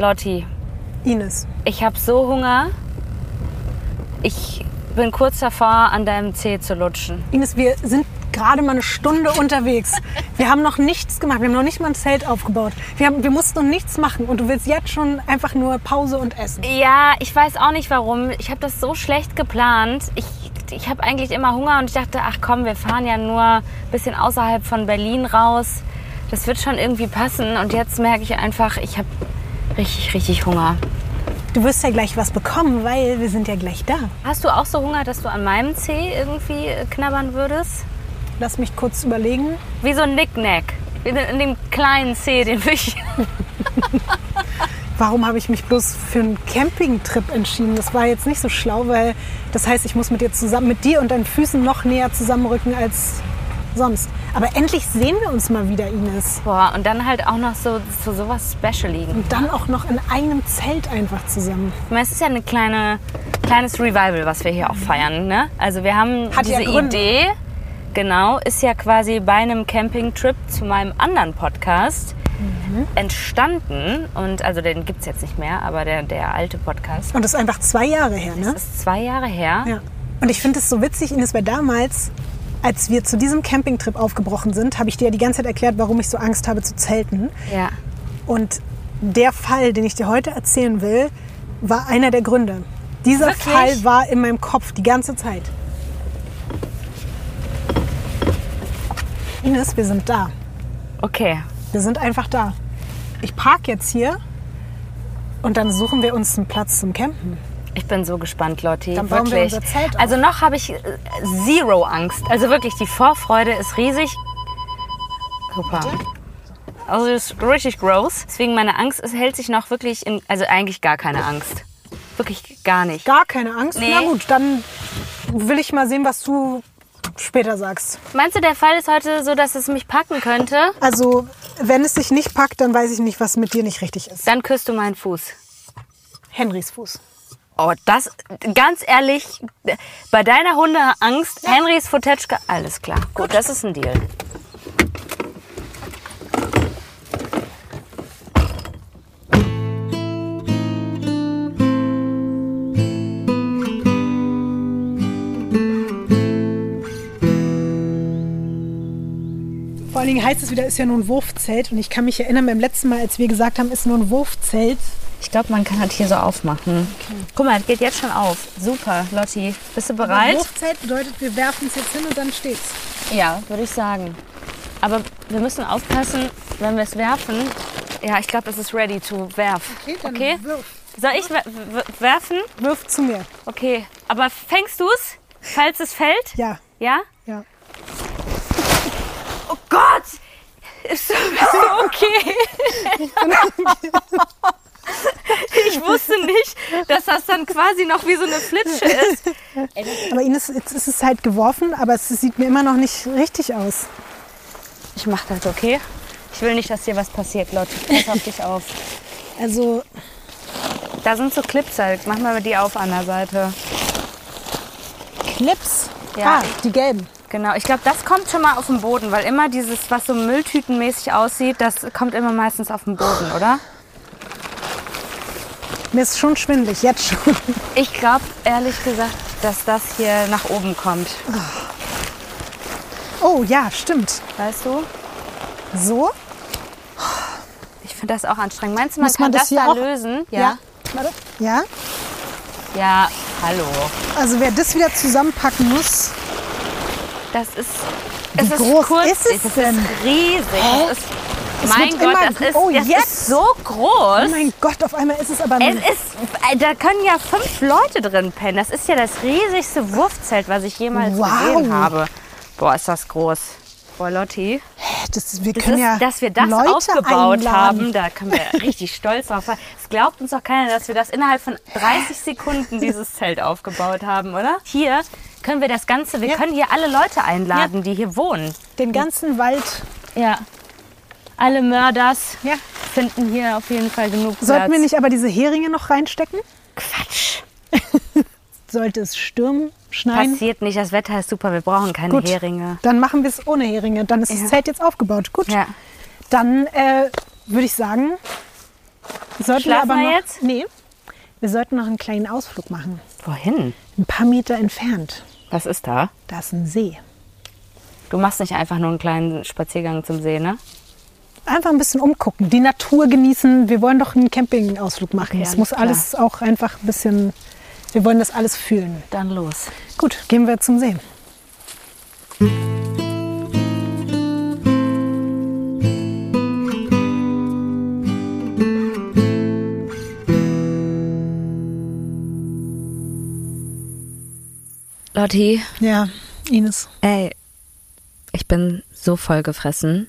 Lotti, Ines. ich habe so Hunger. Ich bin kurz davor, an deinem Zeh zu lutschen. Ines, wir sind gerade mal eine Stunde unterwegs. Wir haben noch nichts gemacht. Wir haben noch nicht mal ein Zelt aufgebaut. Wir, haben, wir mussten noch nichts machen. Und du willst jetzt schon einfach nur Pause und Essen. Ja, ich weiß auch nicht warum. Ich habe das so schlecht geplant. Ich, ich habe eigentlich immer Hunger und ich dachte, ach komm, wir fahren ja nur ein bisschen außerhalb von Berlin raus. Das wird schon irgendwie passen. Und jetzt merke ich einfach, ich habe richtig, richtig Hunger. Du wirst ja gleich was bekommen, weil wir sind ja gleich da. Hast du auch so Hunger, dass du an meinem Zeh irgendwie äh, knabbern würdest? Lass mich kurz überlegen. Wie so ein Nicknack. In dem kleinen Zeh, den ich. Warum habe ich mich bloß für einen Campingtrip entschieden? Das war jetzt nicht so schlau, weil das heißt, ich muss mit dir zusammen, mit dir und deinen Füßen noch näher zusammenrücken als sonst. Aber endlich sehen wir uns mal wieder, Ines. Boah, und dann halt auch noch so, so sowas Specialigen. Und dann auch noch in einem Zelt einfach zusammen. Ich meine, es ist ja ein kleine, kleines Revival, was wir hier auch feiern. Ne? Also wir haben Hat ja diese Gründe. Idee, genau, ist ja quasi bei einem Campingtrip zu meinem anderen Podcast Mhm. entstanden. Und also den gibt es jetzt nicht mehr, aber der, der alte Podcast Und das ist einfach zwei Jahre her, ne? ist zwei Jahre her. Ja. Und ich finde es so witzig, Ines, weil damals, als wir zu diesem Campingtrip aufgebrochen sind, habe ich dir ja die ganze Zeit erklärt, warum ich so Angst habe zu zelten. ja. Und der Fall, den ich dir heute erzählen will, war einer der Gründe. Dieser Wirklich? Fall war in meinem Kopf die ganze Zeit. Ines, wir sind da. Okay. Wir sind einfach da. Ich parke jetzt hier und dann suchen wir uns einen Platz zum Campen. Ich bin so gespannt, Lotti. Dann bauen wir wirklich. unser Zelt auf. Also noch habe ich äh, zero Angst. Also wirklich, die Vorfreude ist riesig. Super. Also es ist richtig gross. Deswegen meine Angst, es hält sich noch wirklich in, also eigentlich gar keine Angst. Wirklich gar nicht. Gar keine Angst? Nee. Na gut, dann will ich mal sehen, was du später sagst. Meinst du, der Fall ist heute so, dass es mich packen könnte? Also, wenn es dich nicht packt, dann weiß ich nicht, was mit dir nicht richtig ist. Dann küsst du meinen Fuß. Henrys Fuß. Oh, das, ganz ehrlich, bei deiner Hundeangst, Henrys Fotetschka, alles klar. Gut, das ist ein Deal. Vor allen Dingen heißt es wieder, ist ja nur ein Wurfzelt. Und ich kann mich erinnern, beim letzten Mal, als wir gesagt haben, ist nur ein Wurfzelt. Ich glaube, man kann das hier so aufmachen. Guck mal, es geht jetzt schon auf. Super, Lotti. Bist du bereit? Wurfzelt bedeutet, wir werfen es jetzt hin und dann steht's. Ja, würde ich sagen. Aber wir müssen aufpassen, wenn wir es werfen. Ja, ich glaube, es ist ready to werf. Okay, dann Okay. wirf. Soll ich wer- wer- werfen? Wirf zu mir. Okay. Aber fängst du es, falls es fällt? Ja, Ja? ja. Oh Gott! Ist so, okay? ich wusste nicht, dass das dann quasi noch wie so eine Flitsche ist. Aber Ines, jetzt ist es halt geworfen, aber es sieht mir immer noch nicht richtig aus. Ich mach das, okay? Ich will nicht, dass dir was passiert, Lotte. Pass auf dich auf. Also, Da sind so Clips halt. Mach mal die auf an der Seite. Clips. Ja. Ah, die gelben. Genau, ich glaube, das kommt schon mal auf den Boden, weil immer dieses, was so Mülltütenmäßig aussieht, das kommt immer meistens auf den Boden, oder? Mir ist schon schwindelig, jetzt schon. Ich glaube, ehrlich gesagt, dass das hier nach oben kommt. Oh ja, stimmt. Weißt du? So? Ich finde das auch anstrengend. Meinst du, man Muss man kann das das, hier da auch- lösen? Warte. Ja? Ja, hallo. Also wer das wieder zusammenpacken muss, Das ist. Wie es ist groß kurz, ist es das denn? ist riesig. Das ist, Es mein Gott, das ist, oh, das jetzt. ist so groß. oh mein Gott, auf einmal ist es aber Es ist, da können ja fünf Leute drin pennen. Das ist ja das riesigste Wurfzelt, was ich jemals Wow. gesehen habe. Boah, ist das groß. Boah, Lotti. das, wir Das können ist, ja dass wir das Leute aufgebaut einladen. haben, da können wir richtig stolz drauf sein. Es glaubt uns doch keiner, dass wir das innerhalb von 30 Sekunden dieses Zelt aufgebaut haben, oder? Hier können wir das Ganze, wir Ja. können hier alle Leute einladen, die hier wohnen. Den ganzen Wald. Ja. Alle Mörders Ja. finden hier auf jeden Fall genug Platz. Sollten wir nicht aber diese Heringe noch reinstecken? Quatsch. Sollte es stürmen, schneien? Passiert nicht, das Wetter ist super, wir brauchen keine Gut. Heringe. Dann machen wir es ohne Heringe. Dann ist Ja. das Zelt jetzt aufgebaut. Gut. Ja. Dann äh, würde ich sagen, Sollten Schlafen wir aber noch, jetzt? Nee, wir sollten noch einen kleinen Ausflug machen. Wohin? Ein paar Meter entfernt. Was ist da? Da ist ein See. Du machst nicht einfach nur einen kleinen Spaziergang zum See, ne? Einfach ein bisschen umgucken, die Natur genießen. Wir wollen doch einen Campingausflug machen. Es muss klar. alles auch einfach ein bisschen, wir wollen das alles fühlen. Dann los. Gut, gehen wir zum See. Lotti, Ja, Ines. ey, ich bin so voll gefressen.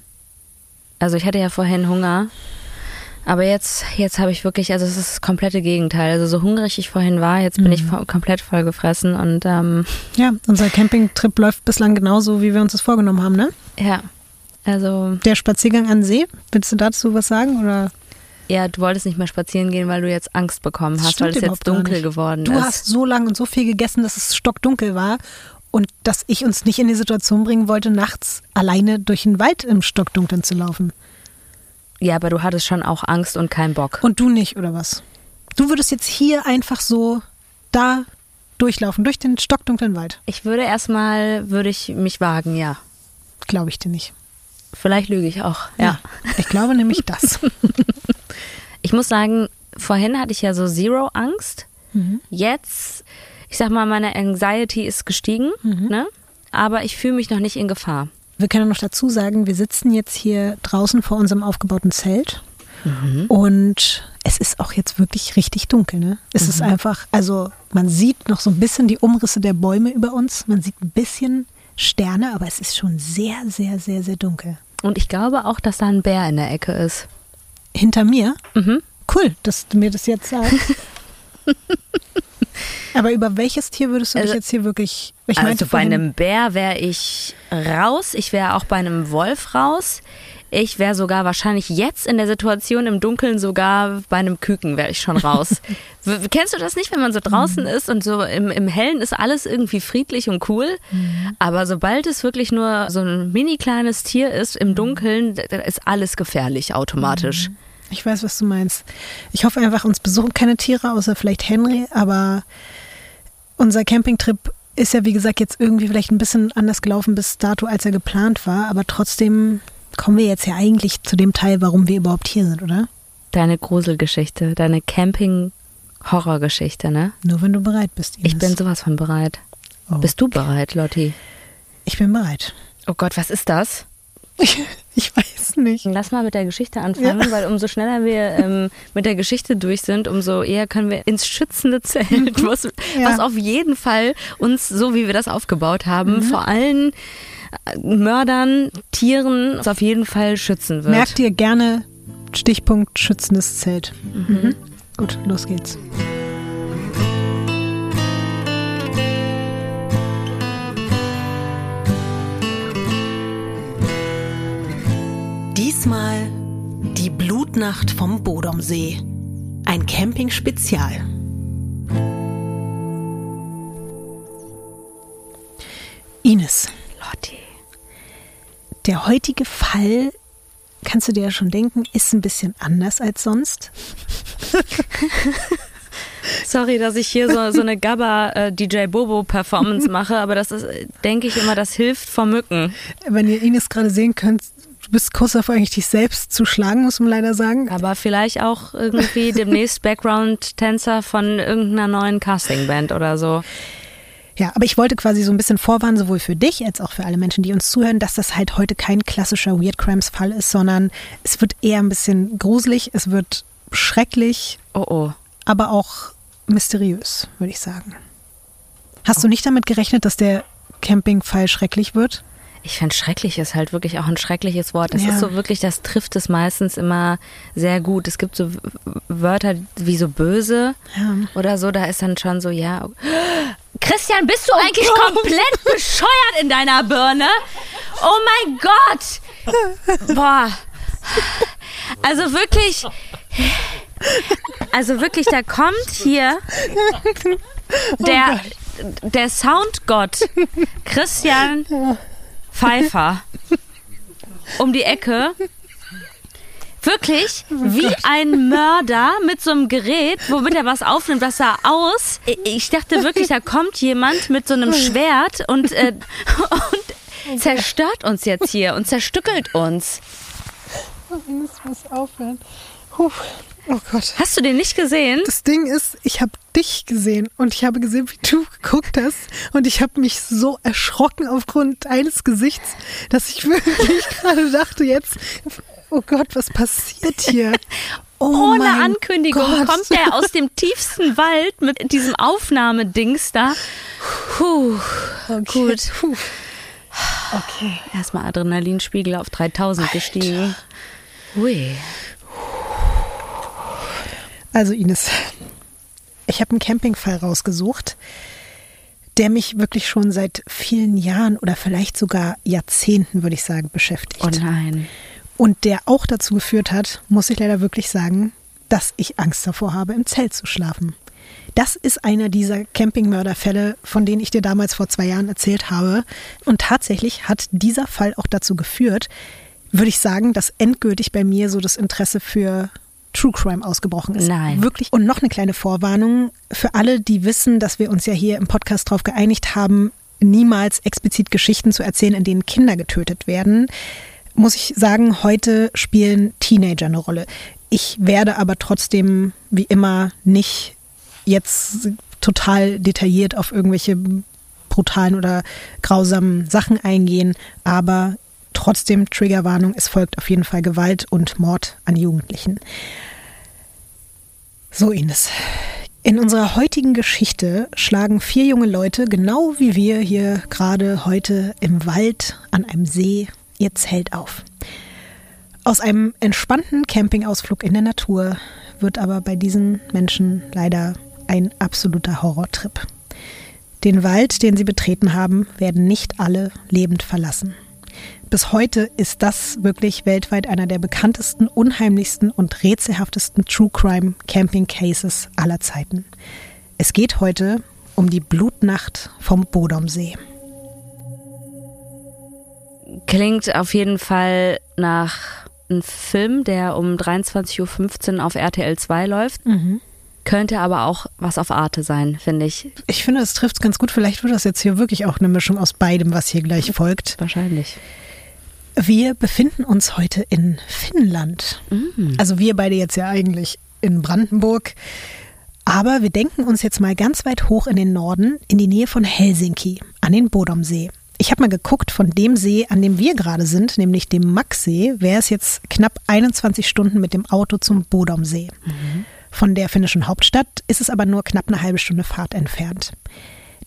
Also ich hatte ja vorhin Hunger. Aber jetzt, jetzt habe ich wirklich, also es ist das komplette Gegenteil. Also so hungrig ich vorhin war, jetzt bin ich vo komplett voll gefressen und ähm, Ja, unser Campingtrip läuft bislang genauso, wie wir uns das vorgenommen haben, ne? ja, also Der Spaziergang an See, willst du dazu was sagen? Oder? ja, du wolltest nicht mehr spazieren gehen, weil du jetzt Angst bekommen hast, weil es jetzt dunkel geworden Du ist. hast so lange und so viel gegessen, dass es stockdunkel war und dass ich uns nicht in die Situation bringen wollte, nachts alleine durch den Wald im Stockdunklen zu laufen. Ja, aber du hattest schon auch Angst und keinen Bock. Und du nicht, oder was? Du würdest jetzt hier einfach so da durchlaufen, durch den stockdunklen Wald. Ich würde erstmal, würde ich mich wagen, ja. Glaube ich dir nicht. Vielleicht lüge ich auch, ja. Ich glaube nämlich das. Ich muss sagen, vorhin hatte ich ja so Zero Angst. Jetzt, ich sag mal, meine Anxiety ist gestiegen, ne? aber ich fühle mich noch nicht in Gefahr. Wir können noch dazu sagen, wir sitzen jetzt hier draußen vor unserem aufgebauten Zelt. Und es ist auch jetzt wirklich richtig dunkel. Ne? Es ist einfach, also man sieht noch so ein bisschen die Umrisse der Bäume über uns. Man sieht ein bisschen Sterne, aber es ist schon sehr, sehr, sehr, sehr dunkel. Und ich glaube auch, dass da ein Bär in der Ecke ist. Hinter mir, Mhm. cool, dass du mir das jetzt sagst. aber über welches Tier würdest du dich Also- jetzt hier wirklich... Ich also meinte bei einem Bär wäre ich raus. Ich wäre auch bei einem Wolf raus. Ich wäre sogar wahrscheinlich jetzt in der Situation im Dunkeln sogar bei einem Küken wäre ich schon raus. Kennst du das nicht, wenn man so draußen ist und so im, im Hellen ist alles irgendwie friedlich und cool? Aber sobald es wirklich nur so ein mini kleines Tier ist im Dunkeln, ist alles gefährlich automatisch. Ich weiß, was du meinst. Ich hoffe einfach, uns besuchen keine Tiere, außer vielleicht Henry, aber unser Campingtrip ist ja, wie gesagt, jetzt irgendwie vielleicht ein bisschen anders gelaufen bis dato, als er geplant war, aber trotzdem kommen wir jetzt ja eigentlich zu dem Teil, warum wir überhaupt hier sind, oder? Deine Gruselgeschichte, deine Camping-Horrorgeschichte, ne? Nur wenn du bereit bist. Ines. Ich bin sowas von bereit. Oh. Bist du bereit, Lotti? Ich bin bereit. Oh Gott, was ist das? Ich weiß nicht. Lass mal mit der Geschichte anfangen, weil umso schneller wir ähm, mit der Geschichte durch sind, umso eher können wir ins schützende Zelt, was, Mhm. Ja. was auf jeden Fall uns, so wie wir das aufgebaut haben, Mhm. vor allen äh, Mördern, Tieren uns auf jeden Fall schützen wird. Merkt ihr gerne Stichpunkt schützendes Zelt. Mhm. Gut, los geht's. Diesmal die Blutnacht vom Bodomsee. Ein Camping-Spezial. Ines, Lotti. der heutige Fall, kannst du dir ja schon denken, ist ein bisschen anders als sonst. Sorry, dass ich hier so, so eine Gabba äh, DJ Bobo Performance mache, aber das ist, denke ich immer, das hilft vor Mücken. Wenn ihr Ines gerade sehen könnt, du bist kurz davor, eigentlich dich selbst zu schlagen, muss man leider sagen. Aber vielleicht auch irgendwie demnächst Background-Tänzer von irgendeiner neuen Castingband oder so. Ja, aber ich wollte quasi so ein bisschen vorwarnen, sowohl für dich als auch für alle Menschen, die uns zuhören, dass das halt heute kein klassischer Weird Crimes Fall ist, sondern es wird eher ein bisschen gruselig, es wird schrecklich, Oh oh. aber auch mysteriös, würde ich sagen. Hast du nicht damit gerechnet, dass der Campingfall schrecklich wird? Ich finde schrecklich ist halt wirklich auch ein schreckliches Wort. Das Ja. ist so wirklich, das trifft es meistens immer sehr gut. Es gibt so Wörter wie so böse Ja. oder so, da ist dann schon so, ja. Christian, bist du eigentlich komplett bescheuert in deiner Birne? Oh mein Gott! Boah. Also wirklich. Also wirklich, da kommt hier der, der Soundgott Christian Pfeiffer um die Ecke Wirklich wie ein Mörder mit so einem Gerät, womit er was aufnimmt. Das sah aus. Ich dachte wirklich, da kommt jemand mit so einem Schwert und, äh, und zerstört uns jetzt hier und zerstückelt uns. Ich muss aufhören. Puh. Oh Gott. Hast du den nicht gesehen? Das Ding ist, ich habe dich gesehen und ich habe gesehen, wie du geguckt hast und ich habe mich so erschrocken aufgrund deines Gesichts, dass ich wirklich gerade dachte jetzt, oh Gott, was passiert hier? Oh Ohne Ankündigung Gott. kommt er aus dem tiefsten Wald mit diesem Aufnahmedings da. Puh, okay. gut. Puh. Okay. Erstmal Adrenalinspiegel auf 3000 Alter. gestiegen. Ui. Also Ines, ich habe einen Campingfall rausgesucht, der mich wirklich schon seit vielen Jahren oder vielleicht sogar Jahrzehnten, würde ich sagen, beschäftigt. Oh nein. Und der auch dazu geführt hat, muss ich leider wirklich sagen, dass ich Angst davor habe, im Zelt zu schlafen. Das ist einer dieser Campingmörderfälle, von denen ich dir damals vor zwei Jahren erzählt habe. Und tatsächlich hat dieser Fall auch dazu geführt, würde ich sagen, dass endgültig bei mir so das Interesse für True Crime ausgebrochen ist. Nein. Wirklich. Und noch eine kleine Vorwarnung für alle, die wissen, dass wir uns ja hier im Podcast darauf geeinigt haben, niemals explizit Geschichten zu erzählen, in denen Kinder getötet werden. Muss ich sagen, heute spielen Teenager eine Rolle. Ich werde aber trotzdem, wie immer, nicht jetzt total detailliert auf irgendwelche brutalen oder grausamen Sachen eingehen, aber Trotzdem Triggerwarnung, es folgt auf jeden Fall Gewalt und Mord an Jugendlichen. So, Ines. In unserer heutigen Geschichte schlagen vier junge Leute, genau wie wir hier gerade heute im Wald an einem See, ihr Zelt auf. Aus einem entspannten Campingausflug in der Natur wird aber bei diesen Menschen leider ein absoluter Horrortrip. Den Wald, den sie betreten haben, werden nicht alle lebend verlassen. Bis heute ist das wirklich weltweit einer der bekanntesten, unheimlichsten und rätselhaftesten True Crime Camping Cases aller Zeiten. Es geht heute um die Blutnacht vom Bodomsee. Klingt auf jeden Fall nach einem Film, der um 23.15 Uhr auf RTL 2 läuft. Mhm. Könnte aber auch was auf Arte sein, finde ich. Ich finde, es trifft es ganz gut. Vielleicht wird das jetzt hier wirklich auch eine Mischung aus beidem, was hier gleich folgt. Wahrscheinlich. Wir befinden uns heute in Finnland. Mhm. Also wir beide jetzt ja eigentlich in Brandenburg. Aber wir denken uns jetzt mal ganz weit hoch in den Norden, in die Nähe von Helsinki, an den Bodomsee. Ich habe mal geguckt, von dem See, an dem wir gerade sind, nämlich dem Maxsee, wäre es jetzt knapp 21 Stunden mit dem Auto zum Bodomsee. Mhm. Von der finnischen Hauptstadt ist es aber nur knapp eine halbe Stunde Fahrt entfernt.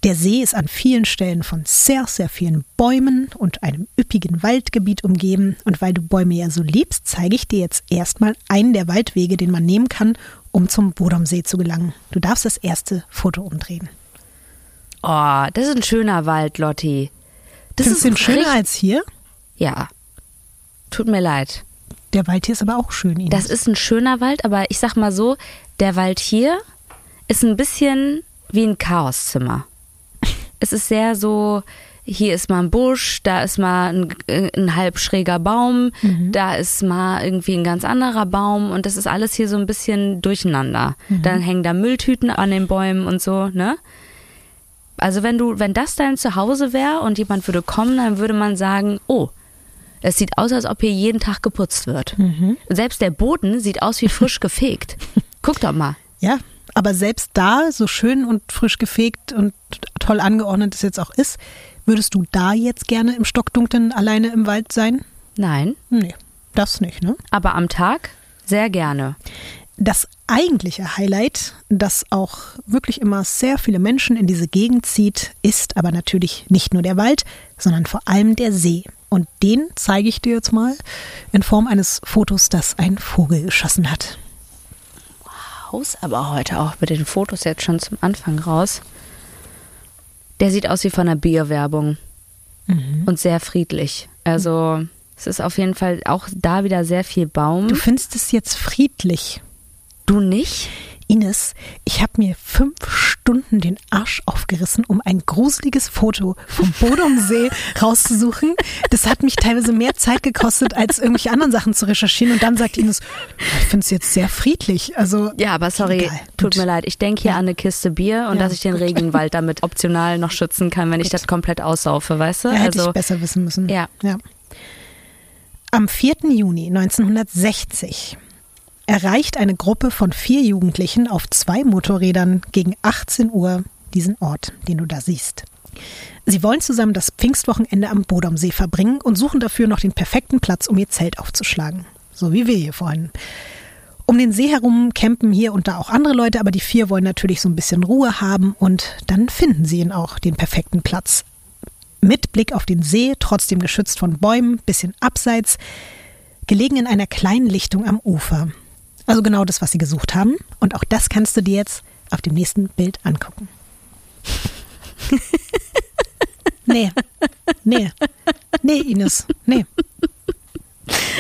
Der See ist an vielen Stellen von sehr, sehr vielen Bäumen und einem üppigen Waldgebiet umgeben. Und weil du Bäume ja so liebst, zeige ich dir jetzt erstmal einen der Waldwege, den man nehmen kann, um zum Bodomsee zu gelangen. Du darfst das erste Foto umdrehen. Oh, das ist ein schöner Wald, Lotti. Das Findest ist du schöner als hier? Ja. Tut mir leid. Der Wald hier ist aber auch schön. Ines. Das ist ein schöner Wald, aber ich sag mal so, der Wald hier ist ein bisschen wie ein Chaoszimmer es ist sehr so, hier ist mal ein Busch, da ist mal ein, ein halb schräger Baum, mhm. da ist mal irgendwie ein ganz anderer Baum und das ist alles hier so ein bisschen durcheinander. Mhm. Dann hängen da Mülltüten an den Bäumen und so, ne? Also wenn du, wenn das dein Zuhause wäre und jemand würde kommen, dann würde man sagen, oh, es sieht aus, als ob hier jeden Tag geputzt wird. Mhm. Selbst der Boden sieht aus wie frisch gefegt. Guck doch mal. Ja, aber selbst da, so schön und frisch gefegt und toll angeordnet es jetzt auch ist, würdest du da jetzt gerne im Stockdunklen alleine im Wald sein? Nein. Nee, das nicht, ne? Aber am Tag sehr gerne. Das eigentliche Highlight, das auch wirklich immer sehr viele Menschen in diese Gegend zieht, ist aber natürlich nicht nur der Wald, sondern vor allem der See. Und den zeige ich dir jetzt mal in Form eines Fotos, das ein Vogel geschossen hat haus aber heute auch mit den Fotos jetzt schon zum Anfang raus. Der sieht aus wie von einer Bierwerbung mhm. und sehr friedlich. Also es ist auf jeden Fall auch da wieder sehr viel Baum. Du findest es jetzt friedlich. Du nicht? Ines, ich habe mir fünf Stunden den Arsch aufgerissen, um ein gruseliges Foto vom Bodomsee rauszusuchen. Das hat mich teilweise mehr Zeit gekostet, als irgendwelche anderen Sachen zu recherchieren. Und dann sagt Ines, ich finde es jetzt sehr friedlich. Also ja, aber sorry, egal. tut Gut. mir leid. Ich denke hier ja. an eine Kiste Bier und ja, dass ich den Regenwald damit optional noch schützen kann, wenn Gut. ich das komplett aussaufe, weißt du? Ja, hätte also, ich besser wissen müssen. Ja. ja. Am 4. Juni 1960 erreicht eine Gruppe von vier Jugendlichen auf zwei Motorrädern gegen 18 Uhr diesen Ort, den du da siehst. Sie wollen zusammen das Pfingstwochenende am Bodomsee verbringen und suchen dafür noch den perfekten Platz, um ihr Zelt aufzuschlagen. So wie wir hier vorhin. Um den See herum campen hier und da auch andere Leute, aber die vier wollen natürlich so ein bisschen Ruhe haben und dann finden sie ihn auch, den perfekten Platz. Mit Blick auf den See, trotzdem geschützt von Bäumen, bisschen abseits, gelegen in einer kleinen Lichtung am Ufer. Also genau das, was sie gesucht haben. Und auch das kannst du dir jetzt auf dem nächsten Bild angucken. nee. Nee. Nee, Ines. Nee.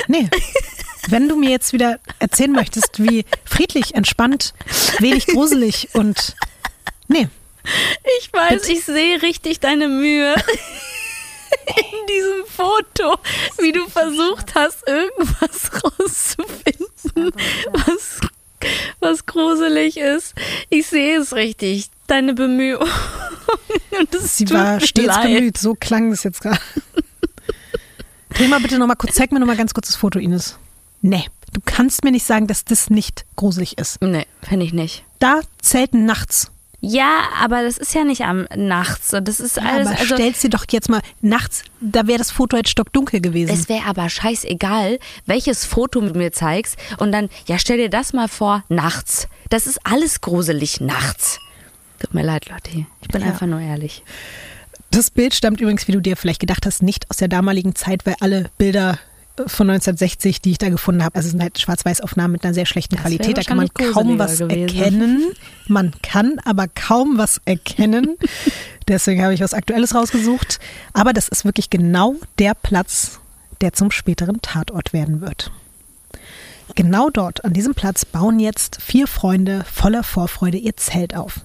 Nee. Wenn du mir jetzt wieder erzählen möchtest, wie friedlich, entspannt, wenig gruselig und. Nee. Ich weiß, Bitte. ich sehe richtig deine Mühe in diesem Foto, wie du versucht hast, irgendwas rauszufinden, was, was gruselig ist. Ich sehe es richtig, deine Bemühungen. Sie war stets leid. bemüht, so klang es jetzt gerade. Dreh mal bitte nochmal kurz, zeig mir nochmal ganz kurz das Foto, Ines. Nee, du kannst mir nicht sagen, dass das nicht gruselig ist. Nee, finde ich nicht. Da zelten nachts ja, aber das ist ja nicht am nachts. Das ist alles. Ja, aber also, stellst dir doch jetzt mal nachts, da wäre das Foto jetzt stockdunkel gewesen. Es wäre aber scheißegal, welches Foto du mir zeigst. Und dann, ja, stell dir das mal vor, nachts. Das ist alles gruselig nachts. Tut mir leid, Lotti. Ich bin ja. einfach nur ehrlich. Das Bild stammt übrigens, wie du dir vielleicht gedacht hast, nicht aus der damaligen Zeit, weil alle Bilder von 1960, die ich da gefunden habe. Also es sind halt Schwarz-Weiß-Aufnahmen mit einer sehr schlechten das Qualität. Da kann man kaum was gewesen. erkennen. Man kann aber kaum was erkennen. Deswegen habe ich was Aktuelles rausgesucht. Aber das ist wirklich genau der Platz, der zum späteren Tatort werden wird. Genau dort, an diesem Platz, bauen jetzt vier Freunde voller Vorfreude ihr Zelt auf.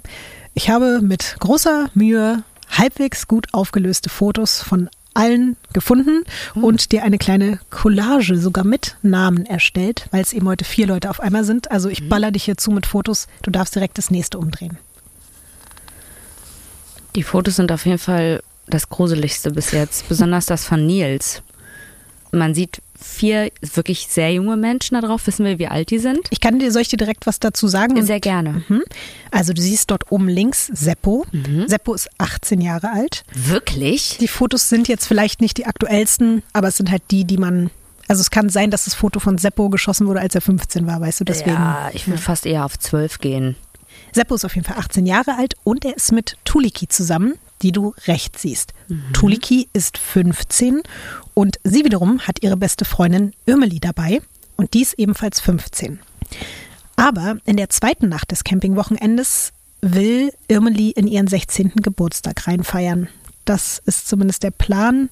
Ich habe mit großer Mühe halbwegs gut aufgelöste Fotos von allen gefunden mhm. und dir eine kleine Collage sogar mit Namen erstellt, weil es eben heute vier Leute auf einmal sind. Also ich mhm. baller dich hier zu mit Fotos. Du darfst direkt das nächste umdrehen. Die Fotos sind auf jeden Fall das Gruseligste bis jetzt, besonders das von Nils. Man sieht vier wirklich sehr junge Menschen da drauf. Wissen wir, wie alt die sind? Ich kann dir, soll ich dir direkt was dazu sagen? Sehr gerne. Mhm. Also du siehst dort oben links Seppo. Mhm. Seppo ist 18 Jahre alt. Wirklich? Die Fotos sind jetzt vielleicht nicht die aktuellsten, aber es sind halt die, die man also es kann sein, dass das Foto von Seppo geschossen wurde, als er 15 war, weißt du, deswegen. Ja, ich würde fast eher auf 12 gehen. Seppo ist auf jeden Fall 18 Jahre alt und er ist mit Tuliki zusammen die du rechts siehst. Mhm. Tuliki ist 15 und sie wiederum hat ihre beste Freundin Irmeli dabei und die ist ebenfalls 15. Aber in der zweiten Nacht des Campingwochenendes will Irmeli in ihren 16. Geburtstag reinfeiern. Das ist zumindest der Plan.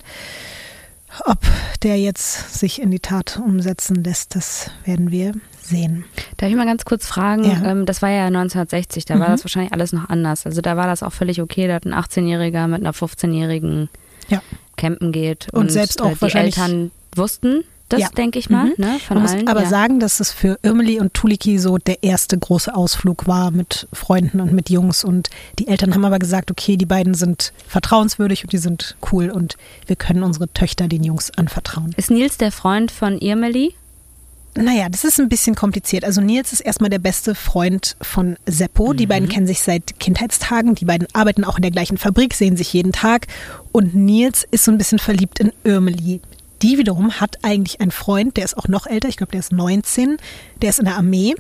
Ob der jetzt sich in die Tat umsetzen lässt, das werden wir sehen. Darf ich mal ganz kurz fragen? Ja. Ähm, das war ja 1960, da mhm. war das wahrscheinlich alles noch anders. Also da war das auch völlig okay, dass ein 18-Jähriger mit einer 15-Jährigen ja. Campen geht. Und, und selbst auch äh, die Eltern wussten, das ja. denke ich mal, mhm. ne, von Man allen. muss aber ja. sagen, dass es für Irmeli und Tuliki so der erste große Ausflug war mit Freunden und mit Jungs. Und die Eltern haben aber gesagt, okay, die beiden sind vertrauenswürdig und die sind cool und wir können unsere Töchter den Jungs anvertrauen. Ist Nils der Freund von Irmeli? Naja, das ist ein bisschen kompliziert. Also Nils ist erstmal der beste Freund von Seppo. Die mhm. beiden kennen sich seit Kindheitstagen. Die beiden arbeiten auch in der gleichen Fabrik, sehen sich jeden Tag. Und Nils ist so ein bisschen verliebt in Irmeli. Die wiederum hat eigentlich einen Freund, der ist auch noch älter, ich glaube, der ist 19, der ist in der Armee,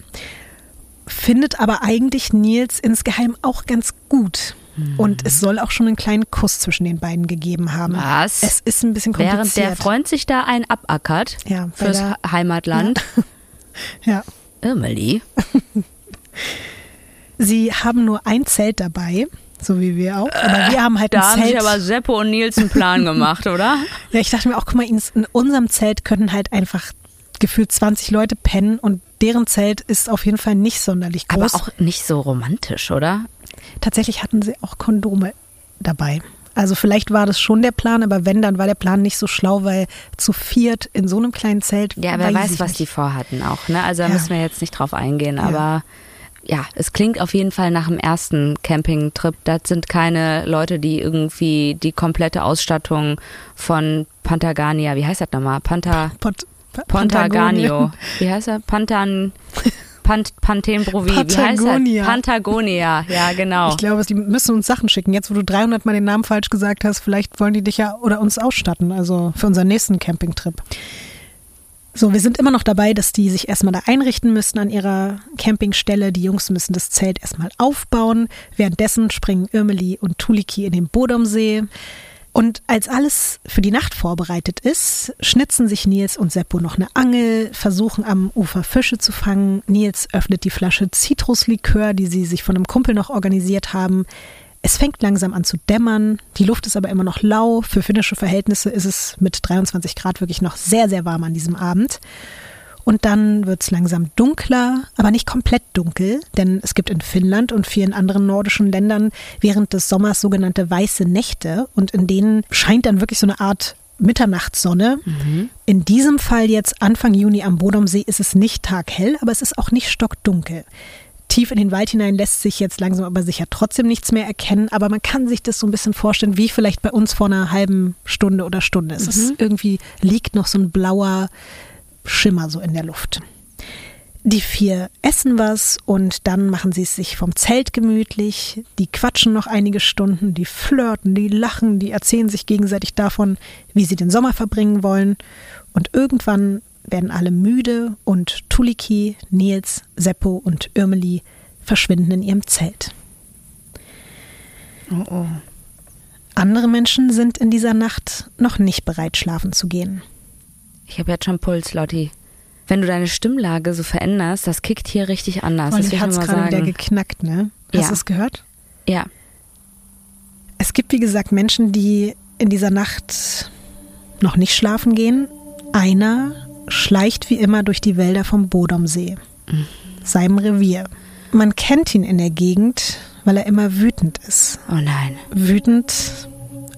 findet aber eigentlich Nils insgeheim auch ganz gut. Und es soll auch schon einen kleinen Kuss zwischen den beiden gegeben haben. Was? Es ist ein bisschen kompliziert. Während der Freund sich da einen abackert ja, fürs der, Heimatland. Ja. ja. Emily. Sie haben nur ein Zelt dabei, so wie wir auch. Aber wir haben halt da ein Zelt. Da haben sich aber Seppo und Nils einen Plan gemacht, oder? Ja, ich dachte mir auch, guck mal, in unserem Zelt könnten halt einfach gefühlt 20 Leute pennen und deren Zelt ist auf jeden Fall nicht sonderlich groß. Aber auch nicht so romantisch, oder? Tatsächlich hatten sie auch Kondome dabei. Also vielleicht war das schon der Plan, aber wenn, dann war der Plan nicht so schlau, weil zu viert in so einem kleinen Zelt. Ja, wer weiß, was nicht. die vorhatten auch. Ne? Also da ja. müssen wir jetzt nicht drauf eingehen, aber ja, es klingt auf jeden Fall nach dem ersten Campingtrip. Das sind keine Leute, die irgendwie die komplette Ausstattung von Pantagania, wie heißt das nochmal? Panta, Pont, Pontaganio. Wie heißt er? Pantan. Pant Panthenbrovi, wie heißt er? Patagonia, ja genau. Ich glaube, die müssen uns Sachen schicken. Jetzt, wo du 300 Mal den Namen falsch gesagt hast, vielleicht wollen die dich ja oder uns ausstatten, also für unseren nächsten Campingtrip. So, wir sind immer noch dabei, dass die sich erstmal da einrichten müssen an ihrer Campingstelle. Die Jungs müssen das Zelt erstmal aufbauen. Währenddessen springen Irmeli und Tuliki in den Bodomsee. Und als alles für die Nacht vorbereitet ist, schnitzen sich Nils und Seppo noch eine Angel, versuchen am Ufer Fische zu fangen. Nils öffnet die Flasche Zitruslikör, die sie sich von einem Kumpel noch organisiert haben. Es fängt langsam an zu dämmern, die Luft ist aber immer noch lau. Für finnische Verhältnisse ist es mit 23 Grad wirklich noch sehr, sehr warm an diesem Abend. Und dann wird es langsam dunkler, aber nicht komplett dunkel, denn es gibt in Finnland und vielen anderen nordischen Ländern während des Sommers sogenannte weiße Nächte und in denen scheint dann wirklich so eine Art Mitternachtssonne. Mhm. In diesem Fall jetzt Anfang Juni am Bodomsee ist es nicht taghell, aber es ist auch nicht stockdunkel. Tief in den Wald hinein lässt sich jetzt langsam aber sicher trotzdem nichts mehr erkennen, aber man kann sich das so ein bisschen vorstellen, wie vielleicht bei uns vor einer halben Stunde oder Stunde. Es mhm. ist irgendwie liegt noch so ein blauer Schimmer so in der Luft. Die vier essen was und dann machen sie es sich vom Zelt gemütlich. Die quatschen noch einige Stunden, die flirten, die lachen, die erzählen sich gegenseitig davon, wie sie den Sommer verbringen wollen. Und irgendwann werden alle müde und Tuliki, Nils, Seppo und Irmeli verschwinden in ihrem Zelt. Oh oh. Andere Menschen sind in dieser Nacht noch nicht bereit, schlafen zu gehen. Ich habe jetzt schon Puls, Lotti. Wenn du deine Stimmlage so veränderst, das kickt hier richtig anders. Und das hat es gerade wieder geknackt, ne? Hast ja. du es gehört? Ja. Es gibt, wie gesagt, Menschen, die in dieser Nacht noch nicht schlafen gehen. Einer schleicht wie immer durch die Wälder vom Bodomsee, mhm. seinem Revier. Man kennt ihn in der Gegend, weil er immer wütend ist. Oh nein. Wütend